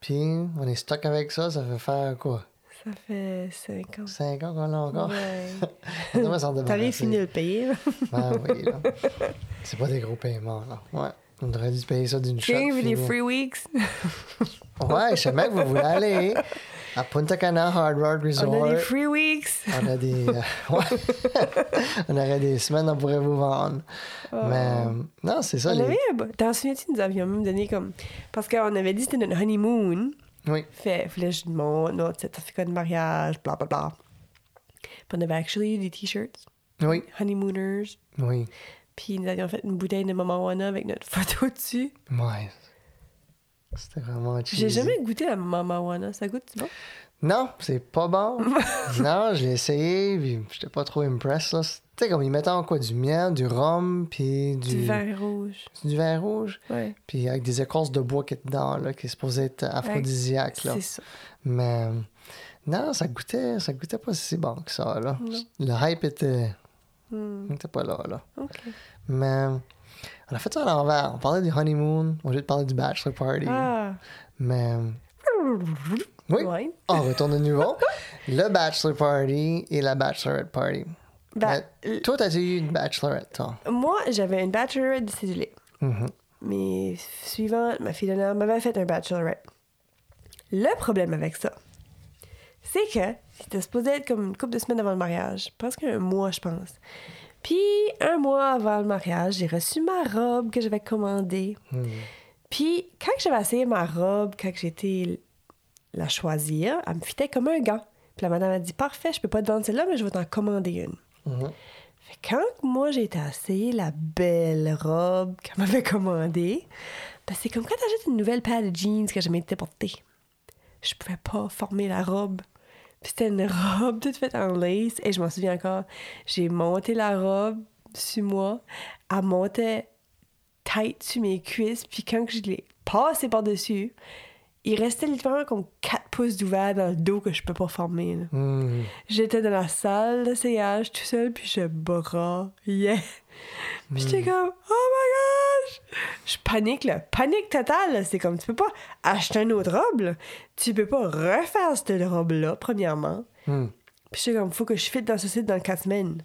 Puis, on est stuck avec ça. Ça fait faire quoi? Ça fait 5 ans. 5 ans qu'on l'a encore? Ouais. On devrait s'en T'arrives débarrasser. fini de le payer. là. Ben oui, là. C'est pas des gros paiements, là. Ouais. On aurait dû payer ça d'une shot. J'ai vu des free weeks. Ouais, je sais bien que vous voulez aller à Punta Cana Hard Rock Resort. On a des free weeks. On a des. euh, ouais. on aurait des semaines, on pourrait vous vendre. Mais euh, non, c'est ça. Oh. On les- avait T'en souviens-tu, nous avions même donné comme... Parce qu'on avait dit que c'était notre honeymoon. Oui. Fait, fallait que je montre notre certificat de mariage, bla bla bla. Puis on avait actually eu des t-shirts, Oui. honeymooners. Oui. Puis nous avions fait une bouteille de Mama Wana avec notre photo dessus. Ouais. C'était vraiment. J'ai jamais goûté la Mama Wana. Ça goûte bon? Non, c'est pas bon. non, je l'ai essayé, puis j'étais pas trop impressed. Là. Tu sais, comme ils mettaient en quoi? Du miel, du rhum, puis du. Du vin rouge. Du vin rouge? Ouais. Puis avec des écorces de bois qui est dedans, là, qui est supposé être aphrodisiaque. C'est ça. Mais non, ça goûtait, ça goûtait pas si bon que ça. Là. Non. Le hype était, Hmm, était pas là. là. OK. Mais on a fait ça à l'envers. On parlait du honeymoon lieu de parler du bachelor party. Ah. Mais oui, Ouais. on retourne de nouveau. le bachelor party et la bachelorette party. Ben, Mais toi, t'as eu une bachelorette, toi? Moi, j'avais une bachelorette de cédulé. Mhm. Mes suivantes, ma fille d'honneur, m'avait fait un bachelorette. Le problème avec ça, c'est que c'était supposé être comme une couple de semaines avant le mariage. Presque un mois, je pense. Puis, un mois avant le mariage, j'ai reçu ma robe que j'avais commandée. Mhm. Puis, quand j'avais essayé ma robe, quand j'étais la choisir, elle me fitait comme un gant. Puis la madame a dit Parfait, je peux pas te vendre celle-là, mais je vais t'en commander une. Mhm. Fait que quand moi j'ai été essayer la belle robe qu'elle m'avait commandée, ben c'est comme quand t'achètes une nouvelle paire de jeans que jamais été portée. Je pouvais pas former la robe. Puis c'était une robe toute faite en lace. Et je m'en souviens encore. J'ai monté la robe sur moi. Elle montait tight sur mes cuisses. Puis quand je l'ai passée par-dessus, il restait littéralement comme 4 pouces d'ouvert dans le dos que je peux pas former. Mhm. J'étais dans la salle d'essayage tout seul, puis je braillais. Puis j'étais comme, oh my gosh! Je panique, là. Panique totale. C'est comme, tu peux pas acheter une autre robe, là. Tu peux pas refaire cette robe-là, premièrement. Mhm. Puis j'étais comme, faut que je fitte dans ce site dans 4 semaines.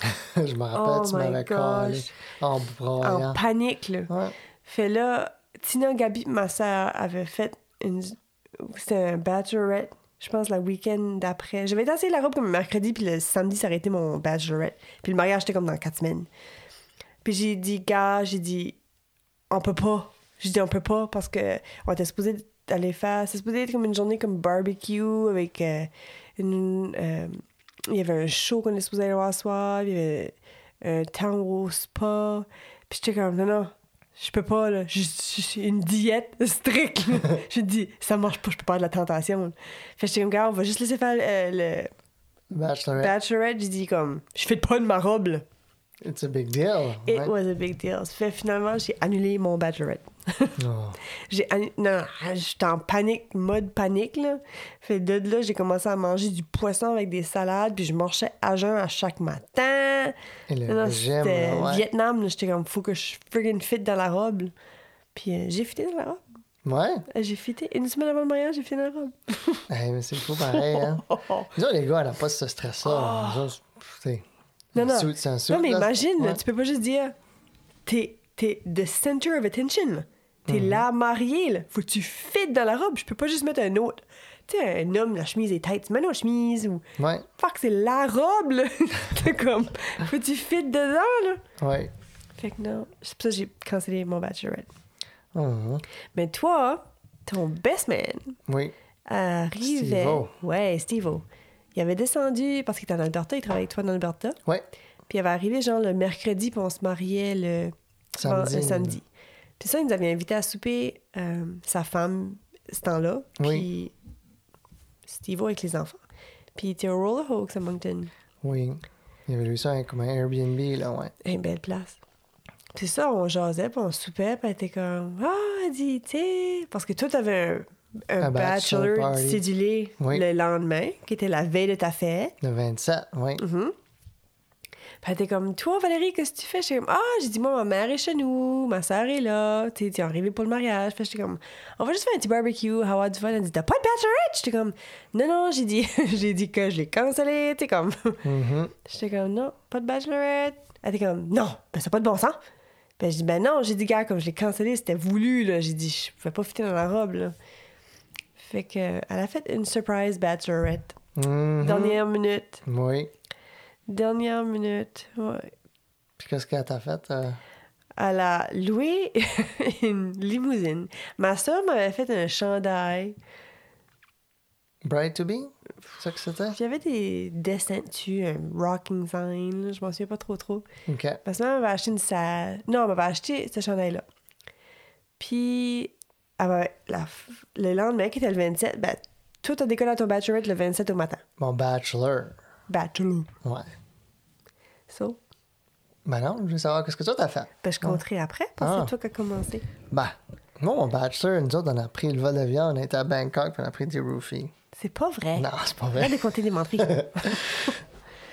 je me rappelle, Oh tu m'avais collé en En broyant. panique, là. Ouais. Fait là, Tina Gabi, ma sœur, avait fait C'était un bachelorette, je pense, le week-end d'après. J'avais essayer la robe comme mercredi, puis le samedi, ça aurait été mon bachelorette. Puis le mariage, c'était comme dans quatre semaines. Puis j'ai dit, gars, j'ai dit, on peut pas. J'ai dit, on peut pas parce que on était supposé aller faire. C'est supposé être comme une journée comme barbecue avec euh, une. euh, il y avait un show qu'on était supposé aller voir soir, il y avait un temps au spa. Puis j'étais comme, non, non, je peux pas, là. Je je- j'ai une diète stricte. J'ai dit, ça marche pas, je peux pas avoir de la tentation. Fait que j'étais comme, gars, on va juste laisser faire euh, le Bachelorette, bachelorette. J'ai dit, comme, je fais pas de ma robe, là. it's a big deal. It Ouais. was a big deal. Fait finalement, j'ai annulé mon bachelorette. Oh. J'ai Non, j'étais en panique, mode panique, là. Fait de là, j'ai commencé à manger du poisson avec des salades, puis je marchais à jeun à chaque matin. Et le régime, là, ouais. Vietnam, là. J'étais comme, faut que je friggin' fit dans la robe, là. Puis euh, j'ai fité dans la robe. Ouais? Euh, J'ai fité. Une semaine avant le mariage, j'ai fité dans la robe. Hey, mais c'est fou pareil, hein. Les gars, on n'a pas ce stress-là. Oh. Non, non. suit, Non, mais là. imagine, là, Ouais. tu peux pas juste dire, t'es, t'es the center of attention. Là. T'es Mhm. la mariée, là. Faut que tu fites dans la robe. Je peux pas juste mettre un autre. Tu sais, un homme, la chemise est tight, tu mets une autre chemise ou. Ouais, Fuck, c'est la robe, là. comme. Faut que tu fites dedans, là. ouais. Fait que non. C'est pour ça que j'ai cancellé mon bachelorette. Mhm. Mais toi, ton best man Oui. arrivait. Steve-O. Ouais, Steve-O. Il avait descendu parce qu'il était en Alberta, il travaillait avec toi en Alberta. Ouais. Puis il avait arrivé genre le mercredi, puis on se mariait le Samedi. le samedi. Puis ça, il nous avait invité à souper euh, sa femme ce temps-là. Puis Oui. Steve avec les enfants. Puis il était au Roller Hawks à Moncton. Oui. Il y avait eu ça comme un Airbnb, là, ouais. Une belle place. C'est ça, on jasait, puis on soupait, puis elle était comme Ah, elle dit, tu sais. Parce que toi, t'avais un, un Un bachelor bachelor cédulé Oui. le lendemain, qui était la veille de ta fête. Le 27, oui. Mhm. Puis elle était comme, toi, Valérie, qu'est-ce que tu fais? J'étais comme, ah, j'ai dit, moi, ma mère est chez nous, ma soeur est là, t'es arrivé pour le mariage. J'étais comme, on va juste faire un petit barbecue, avoir du fun. Elle dit, t'as pas de bachelorette? J'étais comme, non, non, j'ai dit, j'ai dit que je l'ai cancellé, sais, comme. Mhm. J'étais comme, non, pas de bachelorette. Elle était comme, non, ben, ça pas de bon sens. Ben, j'ai dit, ben non, j'ai dit, gars, comme je l'ai cancellé, c'était voulu, là. J'ai dit, je pouvais pas fitter dans la robe, là. Fait que, elle a fait une surprise bachelorette. Mhm. Dernière minute. Oui. Dernière minute, ouais. Puis qu'est-ce qu'elle t'a fait? euh? Elle a loué une limousine. Ma soeur m'avait fait un chandail. Bride to be? C'est ça que c'était? Avait des dessins dessus, un rocking sign, là, je m'en souviens pas trop trop. OK. Parce que m'avait acheté une sa... Non, elle m'avait acheté ce chandail-là. Puis, elle la f- le lendemain, qui était le 27, ben, tout a décollé à ton bachelorette le 27 au matin. Mon bachelor. Bachelor. Ouais. So, Ben non, je veux savoir qu'est-ce que toi t'as fait. ben, je compterai après, parce que Ah. c'est toi qui as commencé. Ben, moi, mon bachelor, nous autres, on a pris le vol d'avion, on a été à Bangkok, puis on a pris des roofies. C'est pas vrai. Non, c'est pas vrai. Arrête de compter des menteries.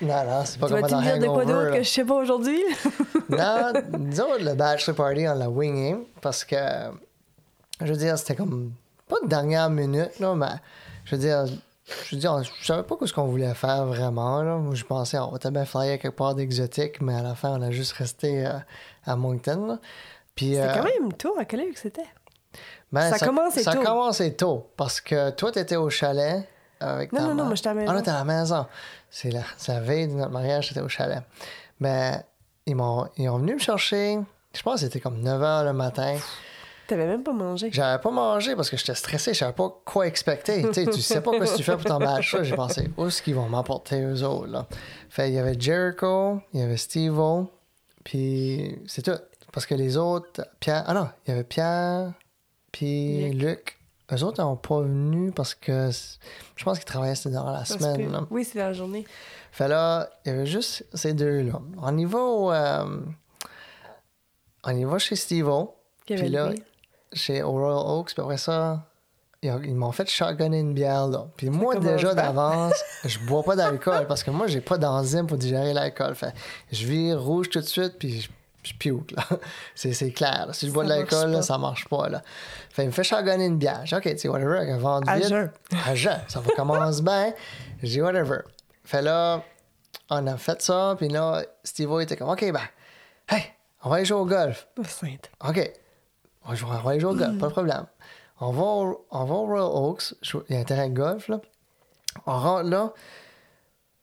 Non, non, c'est pas tu comme vas-tu dans me dire de quoi d'autre que je sais pas aujourd'hui? Non, nous autres, le bachelor party, on l'a wingé parce que, je veux dire, c'était comme, pas de dernière minute, là, mais je veux dire, je veux dire, je savais pas ce qu'on voulait faire vraiment, là. Moi, je pensais, on va bien flyer quelque part d'exotique, mais à la fin, on a juste resté euh, à Moncton, là. Puis, C'était euh, quand même tôt. À quelle heure que c'était? ben, ça commençait ça tôt. commençait tôt parce que toi, t'étais au chalet avec Non, ta non, non, mère. moi, j'étais à la Ah, non, maison. t'es à la maison. C'est la, la veille de notre mariage, j'étais au chalet. Mais ils m'ont ils ont venu me chercher. Je pense que c'était comme 9 h le matin. T'avais même pas mangé. J'avais pas mangé parce que j'étais stressé, je savais pas quoi expecter. tu sais, tu sais pas quoi tu fais pour ton bachelor. J'ai pensé, où est-ce qu'ils vont m'apporter eux autres, là? Fait, il y avait Jericho, il y avait Steve-O, puis c'est tout. Parce que les autres, Pierre, ah non, il y avait Pierre, puis Luc. Eux autres n'ont pas venu parce que je pense qu'ils travaillaient c'était dans la semaine. là. Oui, c'est la journée. Fait là, il y avait juste ces deux-là. On y va au, euh, on y va chez Steve-O. Puis là. Chez Royal Oaks, puis après ça, ils, ont- ils m'ont fait shotgunner une bière, là. Puis moi, commence déjà d'avance, je bois pas d'alcool parce que moi, j'ai pas d'enzyme pour digérer l'alcool. Fait je vire rouge tout de suite, puis je, je là. C'est, clair. là. Si je bois de Ça l'alcool, ça marche pas, là. Fait il me fait shotgunner une bière. J'ai dit, OK, tu sais, whatever, elle vend À vite. jeun. À jeun. Ça va commencer bien. J'ai dit, whatever. Fait là, on a fait ça, puis là, Steve était comme, OK, ben, hey, on va aller jouer au golf. Oh. OK. On va jouer, on va jouer au golf, pas de problème. On va au, on va au Royal Oaks, il y a un terrain de golf, là. On rentre là.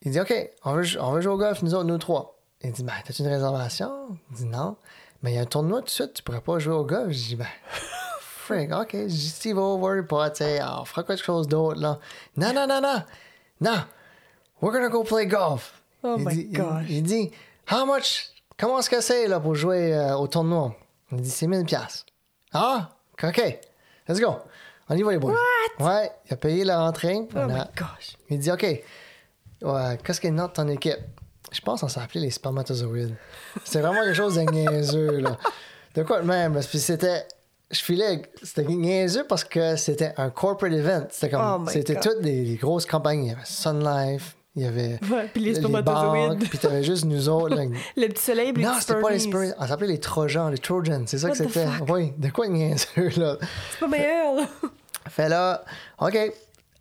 Il dit, OK, on veut, on veut jouer au golf, nous autres, nous trois. Il dit, ben, t'as-tu une réservation? Il dit, non. Mais il y a un tournoi tout de suite, tu pourrais pas jouer au golf. Je dis, ben, frig, OK. Dis, Steve, worry pas, tu sais, on fera quelque chose d'autre, là. Non, non, non, non. Non. We're gonna go play golf. Oh il my dit, gosh. Il, dit, how much, comment est-ce que c'est, là, pour jouer euh, au tournoi? Il dit, c'est 1000 piastres. Ah, OK. Let's go. On y va, les boys. Ouais, il a payé la rentrée. Oh my gosh. il dit, OK, ouais, qu'est-ce qu'il y a de ton équipe? Je pense qu'on s'appelait les spermatozoïdes. C'est vraiment quelque chose de niaiseux, là. De quoi de même? là? Puis c'était... Je filais... C'était niaiseux parce que c'était un corporate event. C'était Oh comme... my c'était toutes des, des grosses campagnes. Il y avait Sun Life, il y avait... Ouais, puis les banques, Puis t'avais juste nous autres, là. Le petit soleil, les Non, c'était pas les. Spurs. On s'appelait les Trojans, les Trojans. C'est ça que What c'était. Oui, de quoi niaiseux, là? C'est pas meilleur, là. Fait là, OK,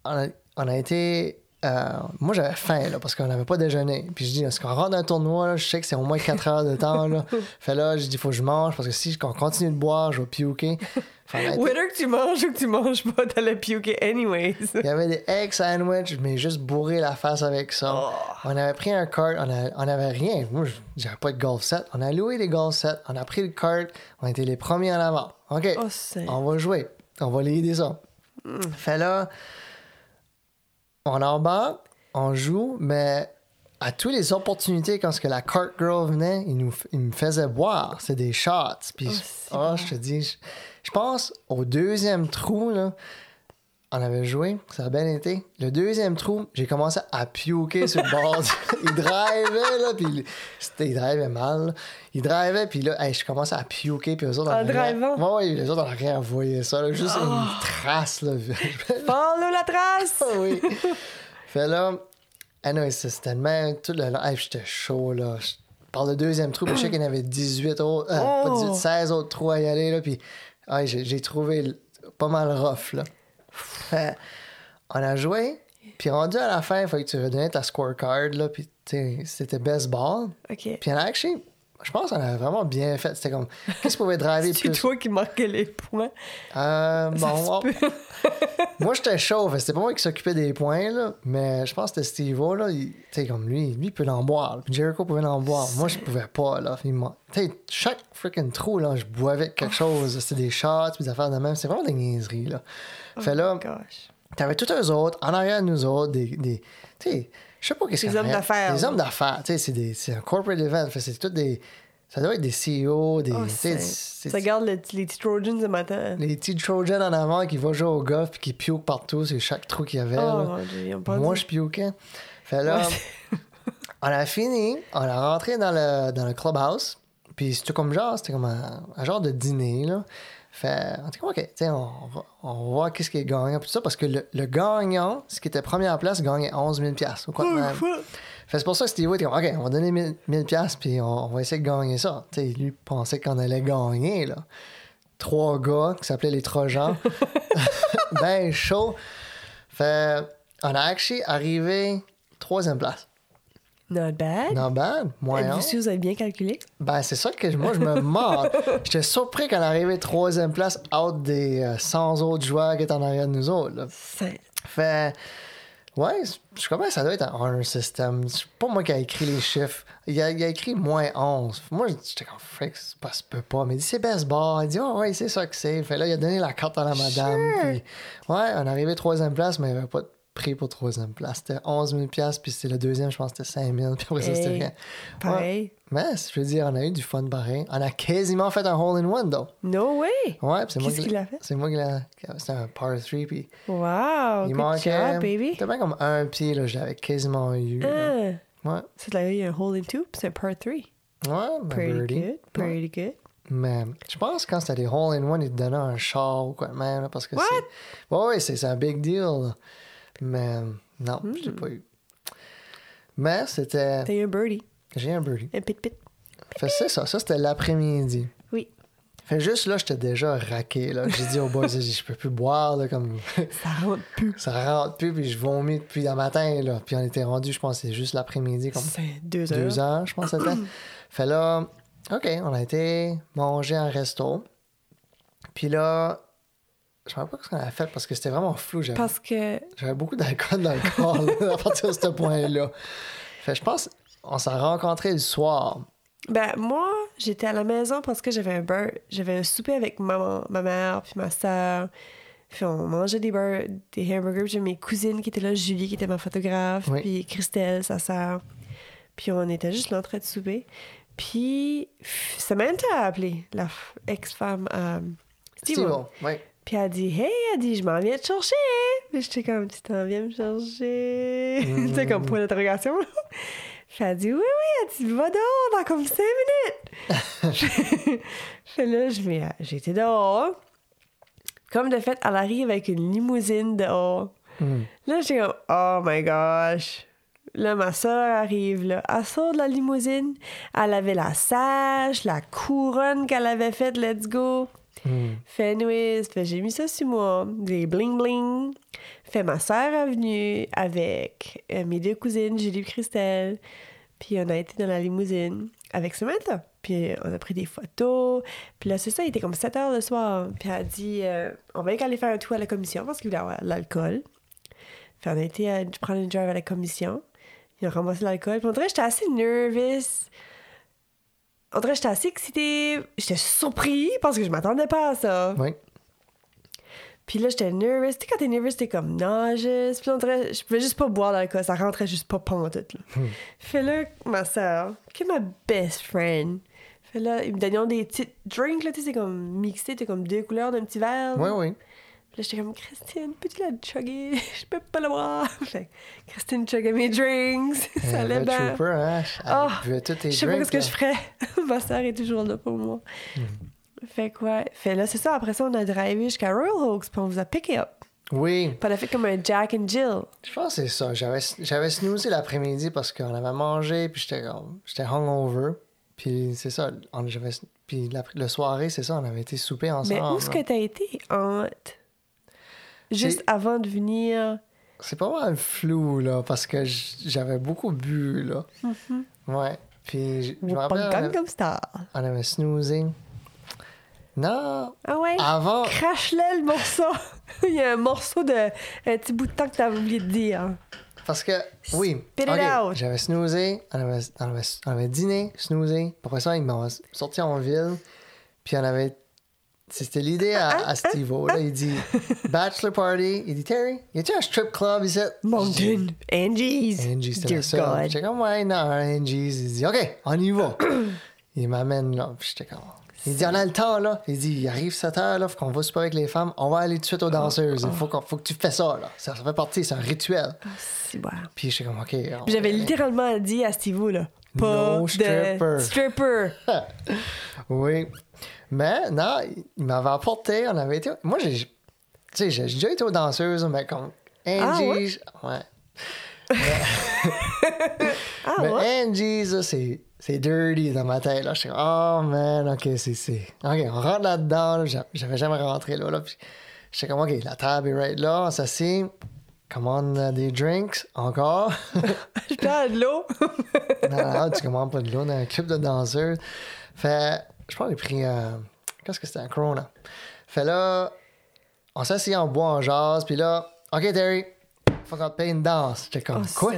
on a, on a été. Euh, moi, j'avais faim, là, parce qu'on n'avait pas déjeuné. Puis je dis, est-ce qu'on rentre dans un tournoi, là, je sais que c'est au moins 4 heures de temps, là. Fait là, je dis, il faut que je mange, parce que si on continue de boire, je vais été- Whether que tu manges ou que tu manges pas, t'allais puker anyways. Il y avait des egg sandwich, mais juste bourré la face avec ça. Oh. On avait pris un cart, on, a- on avait rien. Moi, j'avais pas de golf set. On a loué des golf sets, on a pris le cart, on était les premiers en avant. OK, Oh, on va jouer. On va l'aider ça. Fait là, on embarque, on joue, mais à toutes les opportunités, quand ce que la cart girl venait, il, nous, il me faisait boire. C'est des shots. Puis, Oh, bon. je te dis, je, je pense au deuxième trou, là, on avait joué, ça a bien été. Le deuxième trou, j'ai commencé à puker sur le bord. il drivait, là, puis il- drivait mal. Il drivait, puis là, hey, je commençais à puker, puis eux autres, En drivant? Ah. Ouais, ouais, les autres, on n'a rien envoyé ça, là, juste une trace, là. Follow la trace! Ah oui. fait là, ah non, c'est tellement tout le long. Hey, j'étais chaud, là. Je parle de deuxième trou, je sais qu'il y en avait 18 autres, euh, pas Oh! 18, 16 autres trous à y aller, là, puis ah, j'ai trouvé pas mal rough, là. On a joué, puis rendu à la fin, il fallait que tu redonnes ta scorecard, là, puis c'était best ball. OK. Puis on a actually je pense qu'on avait vraiment bien fait. C'était comme, qu'est-ce qui pouvait driver C'est plus? toi qui marquais les points. Euh, bon, oh, moi, j'étais chaud. C'était pas moi qui s'occupait des points, là. Mais je pense que c'était Steve-O, là. il- Tu sais, comme lui, lui, il peut l'en boire. Jericho pouvait l'en boire. Moi, je pouvais pas, là. Il m'a- Tu sais, chaque freaking trou, là, je boivais avec quelque chose. C'était des shots, des affaires de même. C'est vraiment des niaiseries, là. Fait là, Oh. T'avais tous eux autres, en arrière de nous autres, des. des tu sais, je sais pas qu'est-ce Des y en hommes d'affaires, Des hommes d'affaires. Tu sais, c'est des- un corporate event. Fait que c'est tout des. Ça doit être des CEO, des. Oh, tu sais, c'est- c'est- Tu regardes le- les petits Trojans ce matin. les petits Trojans en avant qui vont jouer au golf puis qui puke partout, c'est chaque trou qu'il y avait. Oh dieu, Moi, dit. je pukais. Fait là, Ouais, on a fini, on a rentré dans le, dans le clubhouse, puis c'était comme genre, c'était comme un, un genre de dîner, là. Fait, on était comme, OK, on, on voir qu'est-ce qui est gagnant, tout ça, parce que le, le gagnant, ce qui était première place, gagnait 11 000 ou quoi même. Fait c'est pour ça que Steve était comme, OK, on va donner 1000 1000 piastres, puis on, on va essayer de gagner ça. Tu sais, lui pensait qu'on allait gagner, là. Trois gars qui s'appelaient les Trojans. ben chaud. Fait, on a actually arrivé troisième place. Not bad. Not bad. Moyen. Êtes-vous sûr que vous avez bien calculé? Ben, c'est ça que moi, je me demande. J'étais surpris qu'on arrivait troisième place, out des euh, 100 autres joueurs qui étaient en arrière de nous autres. là. Fait. Ouais, je comprends que ça doit être un honor system. C'est pas moi qui ai écrit les chiffres. Il a, il a écrit moins 11. Moi, j'étais comme, frick, c'est pas, ça peut pas. Mais il dit, c'est baseball. Il dit, oh, ouais, c'est ça que c'est. Fait là, il a donné la carte à la madame. Sure. Puis, ouais, on est arrivé troisième place, mais il n'y avait pas de prix pour troisième place. C'était 11 000 puis c'était le deuxième, je pense que c'était 5 000 puis après ça, c'était rien. Pareil. Mais, je veux dire, on a eu du fun pareil. On a quasiment fait un hole-in-one, though. No way! Ouais, c'est moi qui qu'il a fait? C'est moi qui l'a. C'était un par 3, puis Wow! il good manquait. job, baby! C'était bien comme un pied, là, je l'avais quasiment eu. Ah, Ouais. c'est là, il y a un hole in two, puis c'est un par three. Ouais, ben, Pretty birdie. good, Ouais. pretty good. Mais je pense que quand c'était des hole-in-one, ils te donnaient un char ou quoi même, là, parce que What? c'est. Ouais, ouais, c'est c'est un big deal. là. Mais non, je Hmm. l'ai pas eu. Mais c'était. T'as eu un birdie, J'ai un birdie. un pit pit. Fait c'est ça, ça c'était l'après-midi. Oui. Fait juste là, j'étais déjà raqué. là. J'ai dit aux boys, j'ai je peux plus boire, là, comme. Ça rentre plus. ça rentre plus, puis je vomis depuis le matin, là. Puis on était rendu, je pense, c'est juste l'après-midi, comme C'est deux heures. deux heures, je pense c'était. fait là, OK, on a été manger un resto. Puis là, je ne sais pas ce qu'on a fait parce que c'était vraiment flou. J'avais Parce que j'avais beaucoup d'alcool dans le corps là, à partir de ce point-là. Fait je pense on s'est rencontrés le soir. Ben, moi, j'étais à la maison parce que j'avais un beurre. J'avais un souper avec maman, ma mère, puis ma soeur. Puis on mangeait des beurres, des hamburgers. J'ai mes cousines qui étaient là, Julie qui était ma photographe, Oui. puis Christelle, sa sœur. Puis on était juste là en train de souper. Puis Samantha a appelé, la f- ex-femme à Steve. Steve, oui. Puis elle dit Hey, elle dit, je m'en viens te chercher. Puis j'étais comme, tu t'en viens me chercher. tu sais, comme point d'interrogation. Puis elle dit Oui, oui, elle dit, va dehors dans comme cinq minutes. fait là, été dehors. Comme de fait, elle arrive avec une limousine dehors. Hmm. Là, j'étais comme, oh my gosh. Là, ma soeur arrive, là. Elle sort de la limousine. Elle avait la sage, la couronne qu'elle avait faite, let's go. Anyways, fait, j'ai mis ça sur moi, des bling-bling. Fait, ma est venue avec euh, mes deux cousines, Julie et Christelle. Puis on a été dans la limousine avec Samantha. Puis on a pris des photos. Puis là, c'est ça, il était comme 7 heures le soir. Puis elle a dit, euh, on va aller faire un tour à la commission parce qu'il voulait avoir l'alcool. Fait on a été euh, prendre une drive à la commission. Ils ont ramassé l'alcool. Puis on dirait j'étais assez nervous. On dirait que j'étais assez excitée. J'étais surpris parce que je m'attendais pas à ça. Oui. Puis là, j'étais nervous. Tu sais, quand t'es nervous, t'es comme nageuse. Puis on dirait, je pouvais juste pas boire d'alcool. Ça rentrait juste pas pantoute. Là. Fait là, ma soeur, qui est ma best friend, fait là, ils me donnaient des petits drinks, là, tu sais, c'est comme mixé, t'as comme deux couleurs d'un petit verre. Oui, oui. Là, j'étais comme, Christine, peux-tu la chugger? Je peux pas le boire. Fait que Christine chuggait mes drinks. ça allait bien. trooper, hein? Oh, Je sais pas ce que je ferais. Ma soeur est toujours là pour moi. Fait quoi? Fait là, c'est ça. Après ça, on a drivé jusqu'à Royal Oaks, puis on vous a pické up. Oui. Puis on a fait comme un Jack and Jill. Je pense que c'est ça. J'avais, j'avais snoozé l'après-midi parce qu'on avait mangé, puis j'étais comme, j'étais hungover. Puis c'est ça. On, j'avais, puis la, le soirée, c'est ça, on avait été souper ensemble. Mais où est-ce que t'as été? Entre? Juste avant de venir. C'est pas mal flou, là, parce que j'avais beaucoup bu, là. Mm-hmm. Ouais. Puis je, je me rappelle, on avait, Gangnam Style. on avait snoozé. Non, Ah ouais? avant. Crache-le le morceau. Il y a un morceau de. Un petit bout de temps que t'avais oublié de dire. Parce que, oui. Spit it ok, out. J'avais snoozé, on avait, on, avait, on avait dîné, snoozé. Après ça, ils m'ont sorti en ville. Puis on avait. C'était l'idée à, à Steve-O. Là, il dit Bachelor Party. Il dit Terry, y a-tu un strip club ici? Mountain. Angie's. Angie, c'était. God. J'étais comme, ouais, non, Angie's. Il dit, OK, on y va. il m'amène là. J'étais comme, il dit, on a le temps, là. Il dit, il arrive 7 heures, là, faut qu'on va super avec les femmes. On va aller tout de suite aux danseuses. Il faut, faut que tu fais ça, là. Ça, ça fait partie, c'est un rituel. Si, voilà. Puis j'étais comme, OK. J'avais littéralement dit à Steve là. Pas No de stripper. stripper. Oui. Mais non, il m'avait apporté, on avait été. Moi, j'ai. Tu sais, j'ai déjà été aux danseuses, mais comme. Ah, Angie's. ouais? Ah Mais ouais? Angie's, là, c'est, c'est dirty dans ma tête. Là. Je suis comme, oh man, ok, c'est, c'est. Ok, on rentre là-dedans. là. J'a- J'avais jamais rentré là. là. Puis j'étais comme, ok, la table est right là, on s'assied. Commande euh, des drinks, encore. Je perds de l'eau. non, non, tu commandes pas de l'eau dans un club de danseuses. Fait, je pense que j'ai pris, euh, qu'est-ce que c'était, un Corona? Fait là, on s'assied en bois, en jazz, puis là, ok Terry, faut qu'on te paye une danse. J'étais comme, Oh, quoi?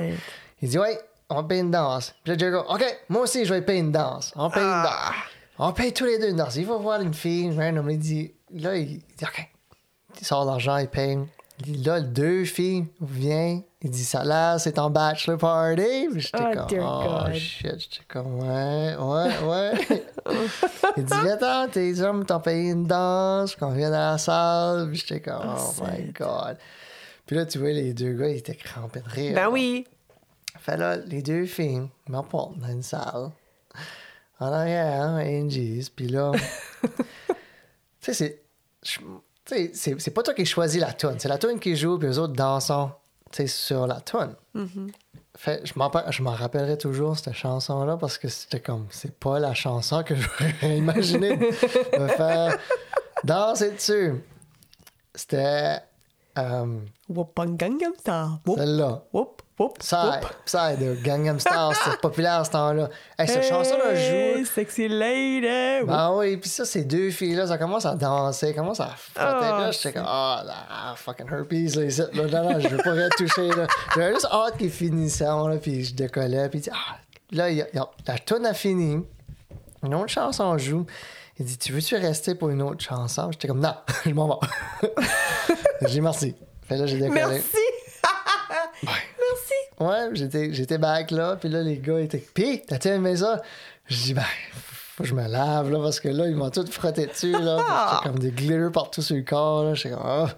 Il dit, ouais, on paye une danse. Puis là, Jericho, OK, moi aussi, je vais payer une danse. On paye une danse. On paye tous les deux une danse. Il va voir une fille, random, il dit, là, il dit, OK. Il sort l'argent, il paye. Là, deux filles viennent. Il dit, ça là, c'est ton bachelor party. Puis j'étais Oh, comme, dear oh God. shit. J'étais comme, ouais, ouais, ouais. il dit, attends, tes hommes t'ont payé une danse, qu'on vient dans la salle. Puis j'étais comme, Oh, oh, my God. Puis là, tu vois, les deux gars, ils étaient crampés de rire. Ben oui. Fait là, les deux filles m'apportent dans une salle. En arrière, hein, Angie's. Puis là, tu sais, c'est. C'est c'est pas toi qui choisis la tune. C'est la tune qui joue, puis les autres dansent tu sais, sur la tune. Fait, je m'en pa- je m'en rappellerai toujours, cette chanson-là, parce que c'était comme, c'est pas la chanson que j'aurais imaginé me faire danser dessus. C'était euh, celle-là. Whoop, whoop. Psy, whoop. Psy de Gangnam Style, c'était populaire à ce temps-là. Hey, cette chanson-là joue. Sexy lady. Ah oui, puis ça, ces deux filles-là, ça commence à danser, commence à frotter. Oh, comme, ah, fucking herpes, là, ici. Là, non, non, je veux pas retoucher, là. J'avais juste hâte qu'ils finissent, là, puis je décollais, puis ah, là, y a- il y a- la tune a fini, une autre chanson joue. Il dit, tu veux-tu rester pour une autre chanson? J'étais comme, non, je m'en vais. J'ai dit merci. Fait là, j'ai décollé. Merci. Merci. Ouais, j'étais, j'étais back là, puis là, les gars étaient. Pis, t'as-tu aimé ça? Je dis, ben, faut que je me lave, là, parce que là, ils m'ont tout frotté dessus, là. comme des glitters partout sur le corps, là. J'étais comme, ah.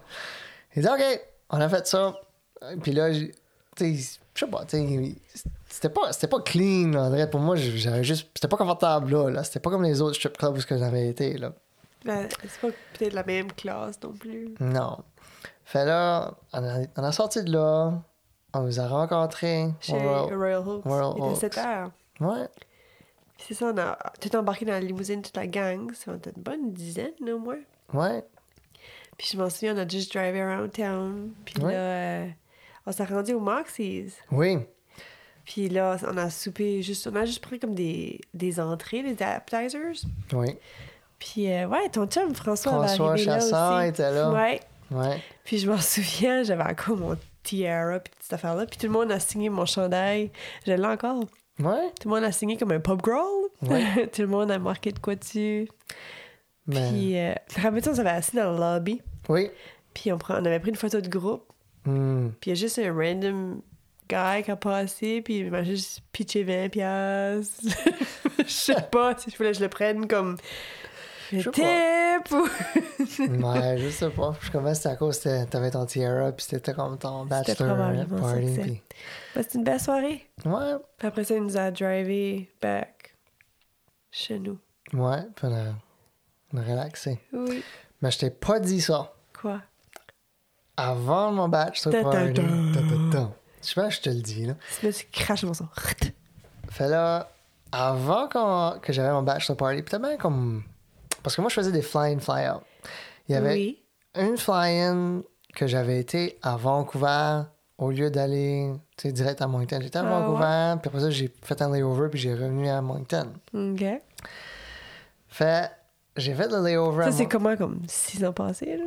Il dit, OK, on a fait ça. Puis là, tu sais, je sais pas, tu sais, c'était pas, c'était pas clean, là, André. Pour moi, j'avais juste. C'était pas confortable, là. là. C'était pas comme les autres strip clubs où ce que j'avais été, là. Ben, c'est pas peut-être la même classe non plus. Non. Fait là, on a, on a sorti de là. On nous a rencontrés. Chez Royal- Royal Oaks. Royal Il était Oaks. 7 heures. Ouais. Puis c'est ça, on a tout embarqué dans la limousine, toute la gang. Ça, était une bonne dizaine, au moins. Ouais. Puis je m'en souviens, on a juste drivé around town. Puis Ouais. là, euh, on s'est rendu au Moxie's. Oui. Puis là, on a soupé juste... On a juste pris comme des, des entrées, des appetizers. Oui. Puis euh, ouais, ton chum, François, François arrivé Chasson là aussi. était là. Ouais. Ouais. Puis je m'en souviens, j'avais encore mon tiara puis cette affaire-là. Puis tout le monde a signé mon chandail. Je l'ai encore. Ouais. Tout le monde a signé comme un pub girl. Ouais. tout le monde a marqué de quoi dessus. Mais. Puis, euh, te rappelles-tu, on s'avait assis dans le lobby? Oui. Puis on, prend, on avait pris une photo de groupe. Hmm. Puis il y a juste un random guy qui a passé. Puis il m'a juste pitché 20 piastres. Je sais pas si je voulais que je le prenne comme sais tip ou... ouais, je sais pas. Je commence c'était à cause que t'avais ton tiara, puis c'était comme ton C'était bachelor ça party. que c'est. Puis... Ben, C'était une belle soirée. Ouais. Puis après ça, il nous a drivé back chez nous. Ouais. Puis on a, on a relaxé. Oui. Mais je t'ai pas dit ça. Quoi? Avant mon bachelor party. ta. ta, ta. Je pense que je te le dis, là. Tu me crache mon son. Fait là, avant qu'on- que j'avais mon bachelor party, peut-être bien comme. Parce que moi, je faisais des fly-in, fly-out. Il y avait Oui. une fly-in que j'avais été à Vancouver au lieu d'aller direct à Moncton, j'étais à Ah Vancouver, puis après ça, j'ai fait un layover, puis j'ai revenu à Moncton. OK. Fait, j'ai fait le layover Ça, c'est comment, comme six ans passés, là?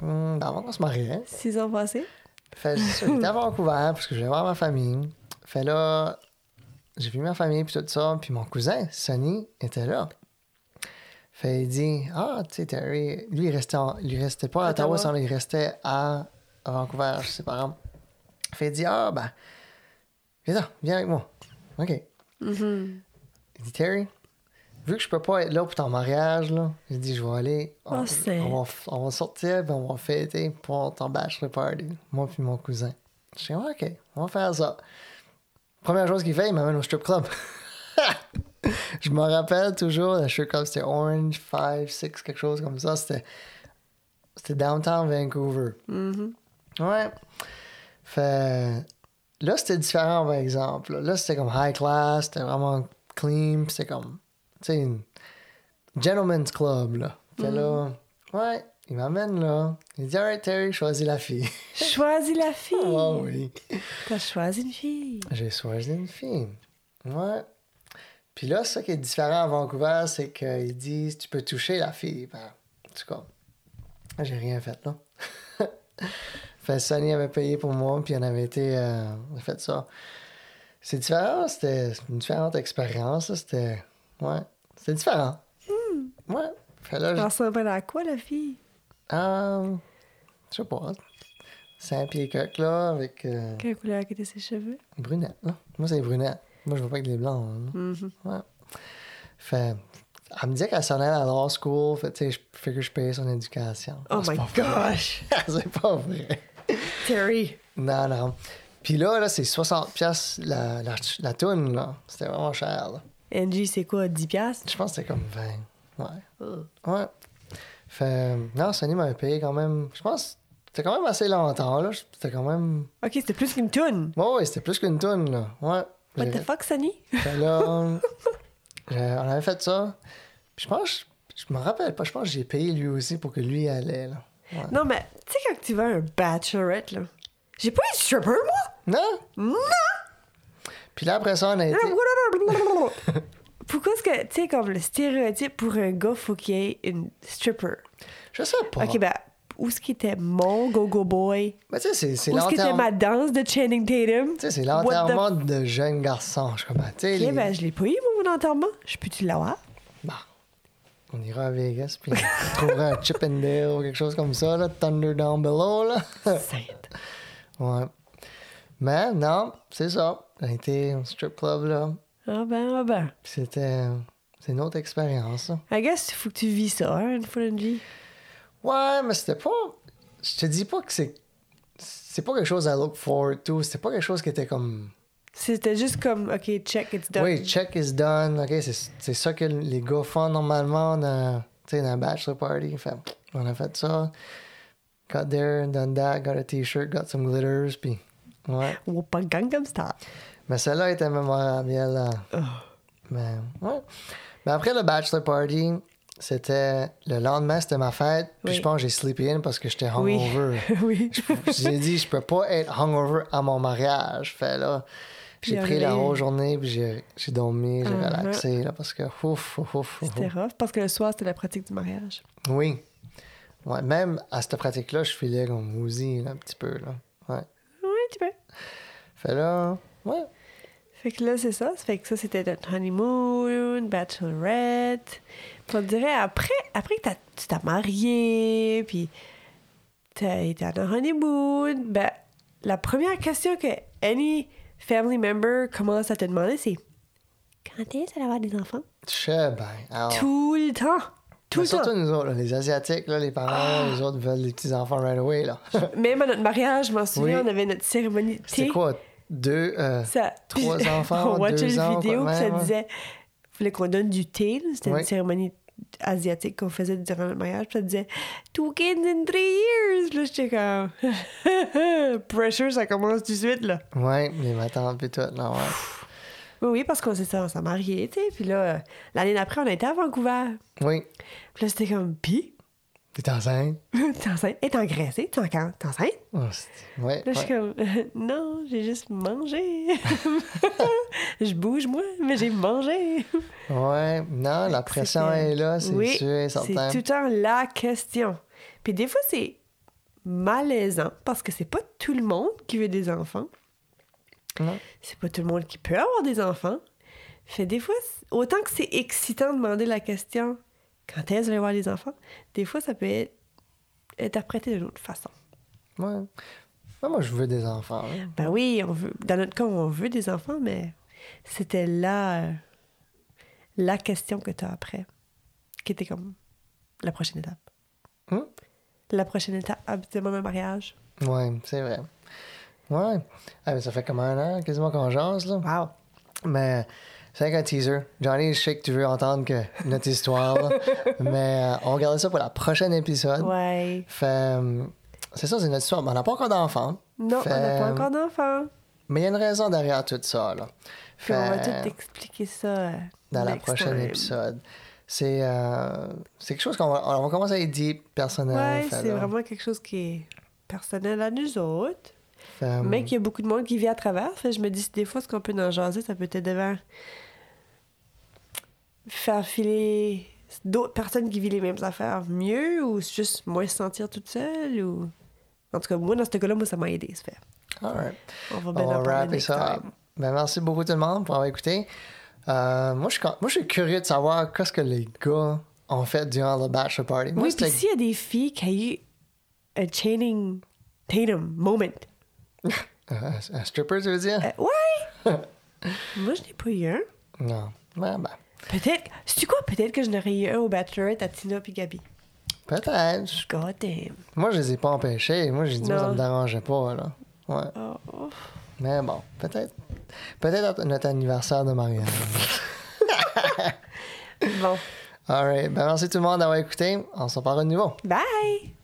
Hmm, avant qu'on se mariait. Six ans passés? Fait, j'étais à Vancouver, parce que je voulais voir ma famille. Fait là, j'ai vu ma famille, puis tout ça, puis mon cousin, Sonny, était là. Fait, il dit, ah, tu sais, Terry, lui, il restait, en- il restait pas à Ottawa, Ottawa. il restait à, à Vancouver chez ses parents. Fait, il dit, ah, ben, viens, viens avec moi. OK. Mhm. Il dit, Terry, vu que je peux pas être là pour ton mariage, là, il dit, je vais aller, on, Oh, on va, on va sortir, puis on va fêter pour ton bachelor party, moi puis mon cousin. Je dis, OK, on va faire ça. Première chose qu'il fait, il m'amène au strip club. je me rappelle toujours, le strip club, c'était Orange 5, 6, quelque chose comme ça. C'était, c'était downtown Vancouver. Mhm. Ouais. Fait. Là, c'était différent, par exemple. Là, c'était comme high class, c'était vraiment clean, c'était comme. Tu sais, une gentleman's club, là. Fait là, ouais, il m'amène là. Il dit, alright, Terry, choisis la fille. Choisis la fille! oh oui. T'as choisi une fille! J'ai choisi une fille. Ouais. Puis là, ça qui est différent à Vancouver, c'est qu'ils disent, tu peux toucher la fille. Ben, en tout cas, j'ai rien fait, là. fait Sonny avait payé pour moi, puis on avait été. euh, on a fait ça. C'est différent, c'était une différente expérience, C'était. Ouais. C'était différent. Ouais. Fait là, Elle je- ressemble à quoi, la fille? euh, je sais pas. Cinq pieds coq, là, avec euh, Quelle couleur étaient ses cheveux? brunette, là. Moi, c'est brunette. Moi, je veux pas avec les blancs. là. Mhm. Ouais. Fait. Elle me disait qu'elle s'en allait à law school. Fait, tu sais, je fais que je paye son éducation. Oh my gosh! c'est pas vrai. Terry! Non, non. Puis là, là c'est 60$ piastres la, la, la toune, là. C'était vraiment cher, là. Angie, c'est quoi, 10 piastres? Je pense que c'était comme 20. Ouais. Ouais. Fait. Non, Sonny m'avait payé quand même. Je pense que c'était quand même assez longtemps, là. C'était quand même. Ok, c'était plus qu'une toune! Ouais, ouais, c'était plus qu'une toune, là. Ouais. What the fuck, Sonny? Fait là, on avait fait ça. Puis je pense, je me rappelle pas, je pense que j'ai payé lui aussi pour que lui allait, là. Ouais. Non, mais tu sais, quand tu vas à un bachelorette, là, j'ai pas eu de stripper, moi! Non? Non! Puis là, après ça, on a été. Pourquoi est-ce que, tu sais, comme le stéréotype pour un gars, faut qu'il y ait une stripper? Je sais pas. Ok, ben, où est-ce qu'il était mon go-go boy? Mais tu sais, c'est- Où est-ce qu'il était ma danse de Channing Tatum? Tu sais, c'est the l'enterrement de jeunes garçons. Je comme, tu sais, Ok, les- ben, je l'ai pas eu, mon enterrement. Je peux-tu l'avoir? Bon. On ira à Vegas, puis on trouvera un Chip and Dale ou quelque chose comme ça, là. Thunder Down Below, là. Sainte. ouais. Mais non, c'est ça. On a été au strip club, là. Ah ben, ah ben. C'était. C'est une autre expérience, ça. I guess, il faut que tu vis ça, hein, une fois dans une vie. Ouais, mais c'était pas. Je te dis pas que c'est. C'est pas quelque chose à look forward to. C'était pas quelque chose qui était comme. C'était juste comme, OK, check, it's done. Oui, check is done. OK, c'est ça que les gars font normalement dans, dans un bachelor party. Fait, on a fait ça. Got there, done that, got a t-shirt, got some glitters, puis. Ouais. Ou pas Gangnam Style. Mais celle-là était mémorable, là. Oh. Mais, ouais. Mais après le bachelor party, c'était. Le lendemain, c'était ma fête. Puis Oui. je pense que j'ai sleepy in parce que j'étais hungover. oui. J'ai dit, je peux pas être hungover à mon mariage. Fait là, j'ai pris la whole journée, puis j'ai dormi, j'ai Mhm. relaxé, là, parce que ouf, ouf, ouf, ouf. C'était rough parce que le soir, c'était la pratique du mariage. Oui. Ouais, même à cette pratique-là, je filais comme woozy, là, un petit peu, là. Ouais. Oui, tu peux. Fait là, ouais. Fait que là, c'est ça. Fait que ça, c'était notre honeymoon, bachelorette. Puis on dirait, après, après que t'as- tu t'as marié, puis t'as été à un honeymoon, ben, la première question que any family member commence à te demander, c'est quand est-ce qu'elle va avoir des enfants? Je. Alors, Tout le temps. Tout mais le temps. surtout nous autres, là, les Asiatiques, là, les parents, les autres veulent des petits-enfants right away, là. Même à notre mariage, je m'en souviens, Oui. on avait notre cérémonie de quoi? Deux, euh, Ça, Trois enfants, on watchait deux une ans, vidéo, puis ça ouais. disait, il fallait qu'on donne du thé. C'était une cérémonie asiatique qu'on faisait durant le mariage. Puis ça disait, two kids in three years. Là, j'étais comme, pressure, ça commence tout de suite, là. ouais, les matantes, puis tout, là, ouais. Oui, oui, parce qu'on s'est on s'est mariés, tu sais. Puis là, euh, l'année d'après, on été à Vancouver. Oui. Puis là, c'était comme, pis? T'es enceinte? T'es enceinte? Et t'es engraissée? T'es en- t'es enceinte? Oh, ouais. Là, je suis comme, non, j'ai juste mangé. je bouge, moi, mais j'ai mangé. Ouais, non, la pression est là, c'est oui, sûr et c'est certain. tout le temps la question. Puis des fois, c'est malaisant parce que c'est pas tout le monde qui veut des enfants. Non. C'est pas tout le monde qui peut avoir des enfants. Fait des fois, autant que c'est excitant de demander la question quand est-ce que vous allez avoir des enfants, des fois, ça peut être interprété d'une autre façon. Ouais. Moi, je veux des enfants. hein. Ben oui, on veut, dans notre cas, on veut des enfants, mais c'était là euh, la question que tu as après, qui était comme la prochaine étape. Hum? La prochaine étape de mon mariage. Ouais, c'est vrai. Ouais. Ah, mais ça fait comme un an quasiment qu'on jase, là. Wow! Mais c'est qu'un teaser. Johnny, je sais que tu veux entendre que notre histoire, là. mais euh, on regarde ça pour la prochaine épisode. Ouais. Fait, euh, c'est ça, c'est notre histoire. Mais on n'a pas encore d'enfants. Non, Fait, on n'a pas euh, encore d'enfant. Mais il y a une raison derrière tout ça, là. Puis on va Fait, tout expliquer ça euh, dans la prochaine time. épisode. C'est euh, c'est quelque chose qu'on va, on va commencer à être deep, personnel. Ouais, fait, c'est vraiment quelque chose qui est personnel à nous autres. Fait, Mais qu'il y a beaucoup de monde qui vit à travers. Fait, je me dis, des fois, ce qu'on peut en jaser, ça peut être devant faire filer d'autres personnes qui vivent les mêmes affaires mieux ou juste moins se sentir toute seule ou... En tout cas, moi, dans ce cas-là, moi, ça m'a aidé, ça fait. all right. On va bien On va ça. Ben, merci beaucoup tout le monde pour avoir écouté. Euh, moi, je, suis con- moi, je suis curieux de savoir qu'est-ce que les gars ont fait durant le bachelor party. Moi, Oui, puis s'il y a des filles qui ont eu un Channing Tatum moment, un, un stripper, tu veux dire? euh, ouais! moi, je n'ai pas eu un. Non. Ben, ben, Peut-être... C'est quoi? Peut-être que je n'aurais eu un au Bachelorette à Tina puis Gabi. peut-être. God damn. Moi, je les ai pas empêchés. Moi, j'ai dit, moi, ça me dérangeait pas, là. Ouais. Oh. Mais bon, peut-être. Peut-être notre anniversaire de mariage. Bon. All right. Ben, merci tout le monde d'avoir écouté. On s'en parle de nouveau. Bye!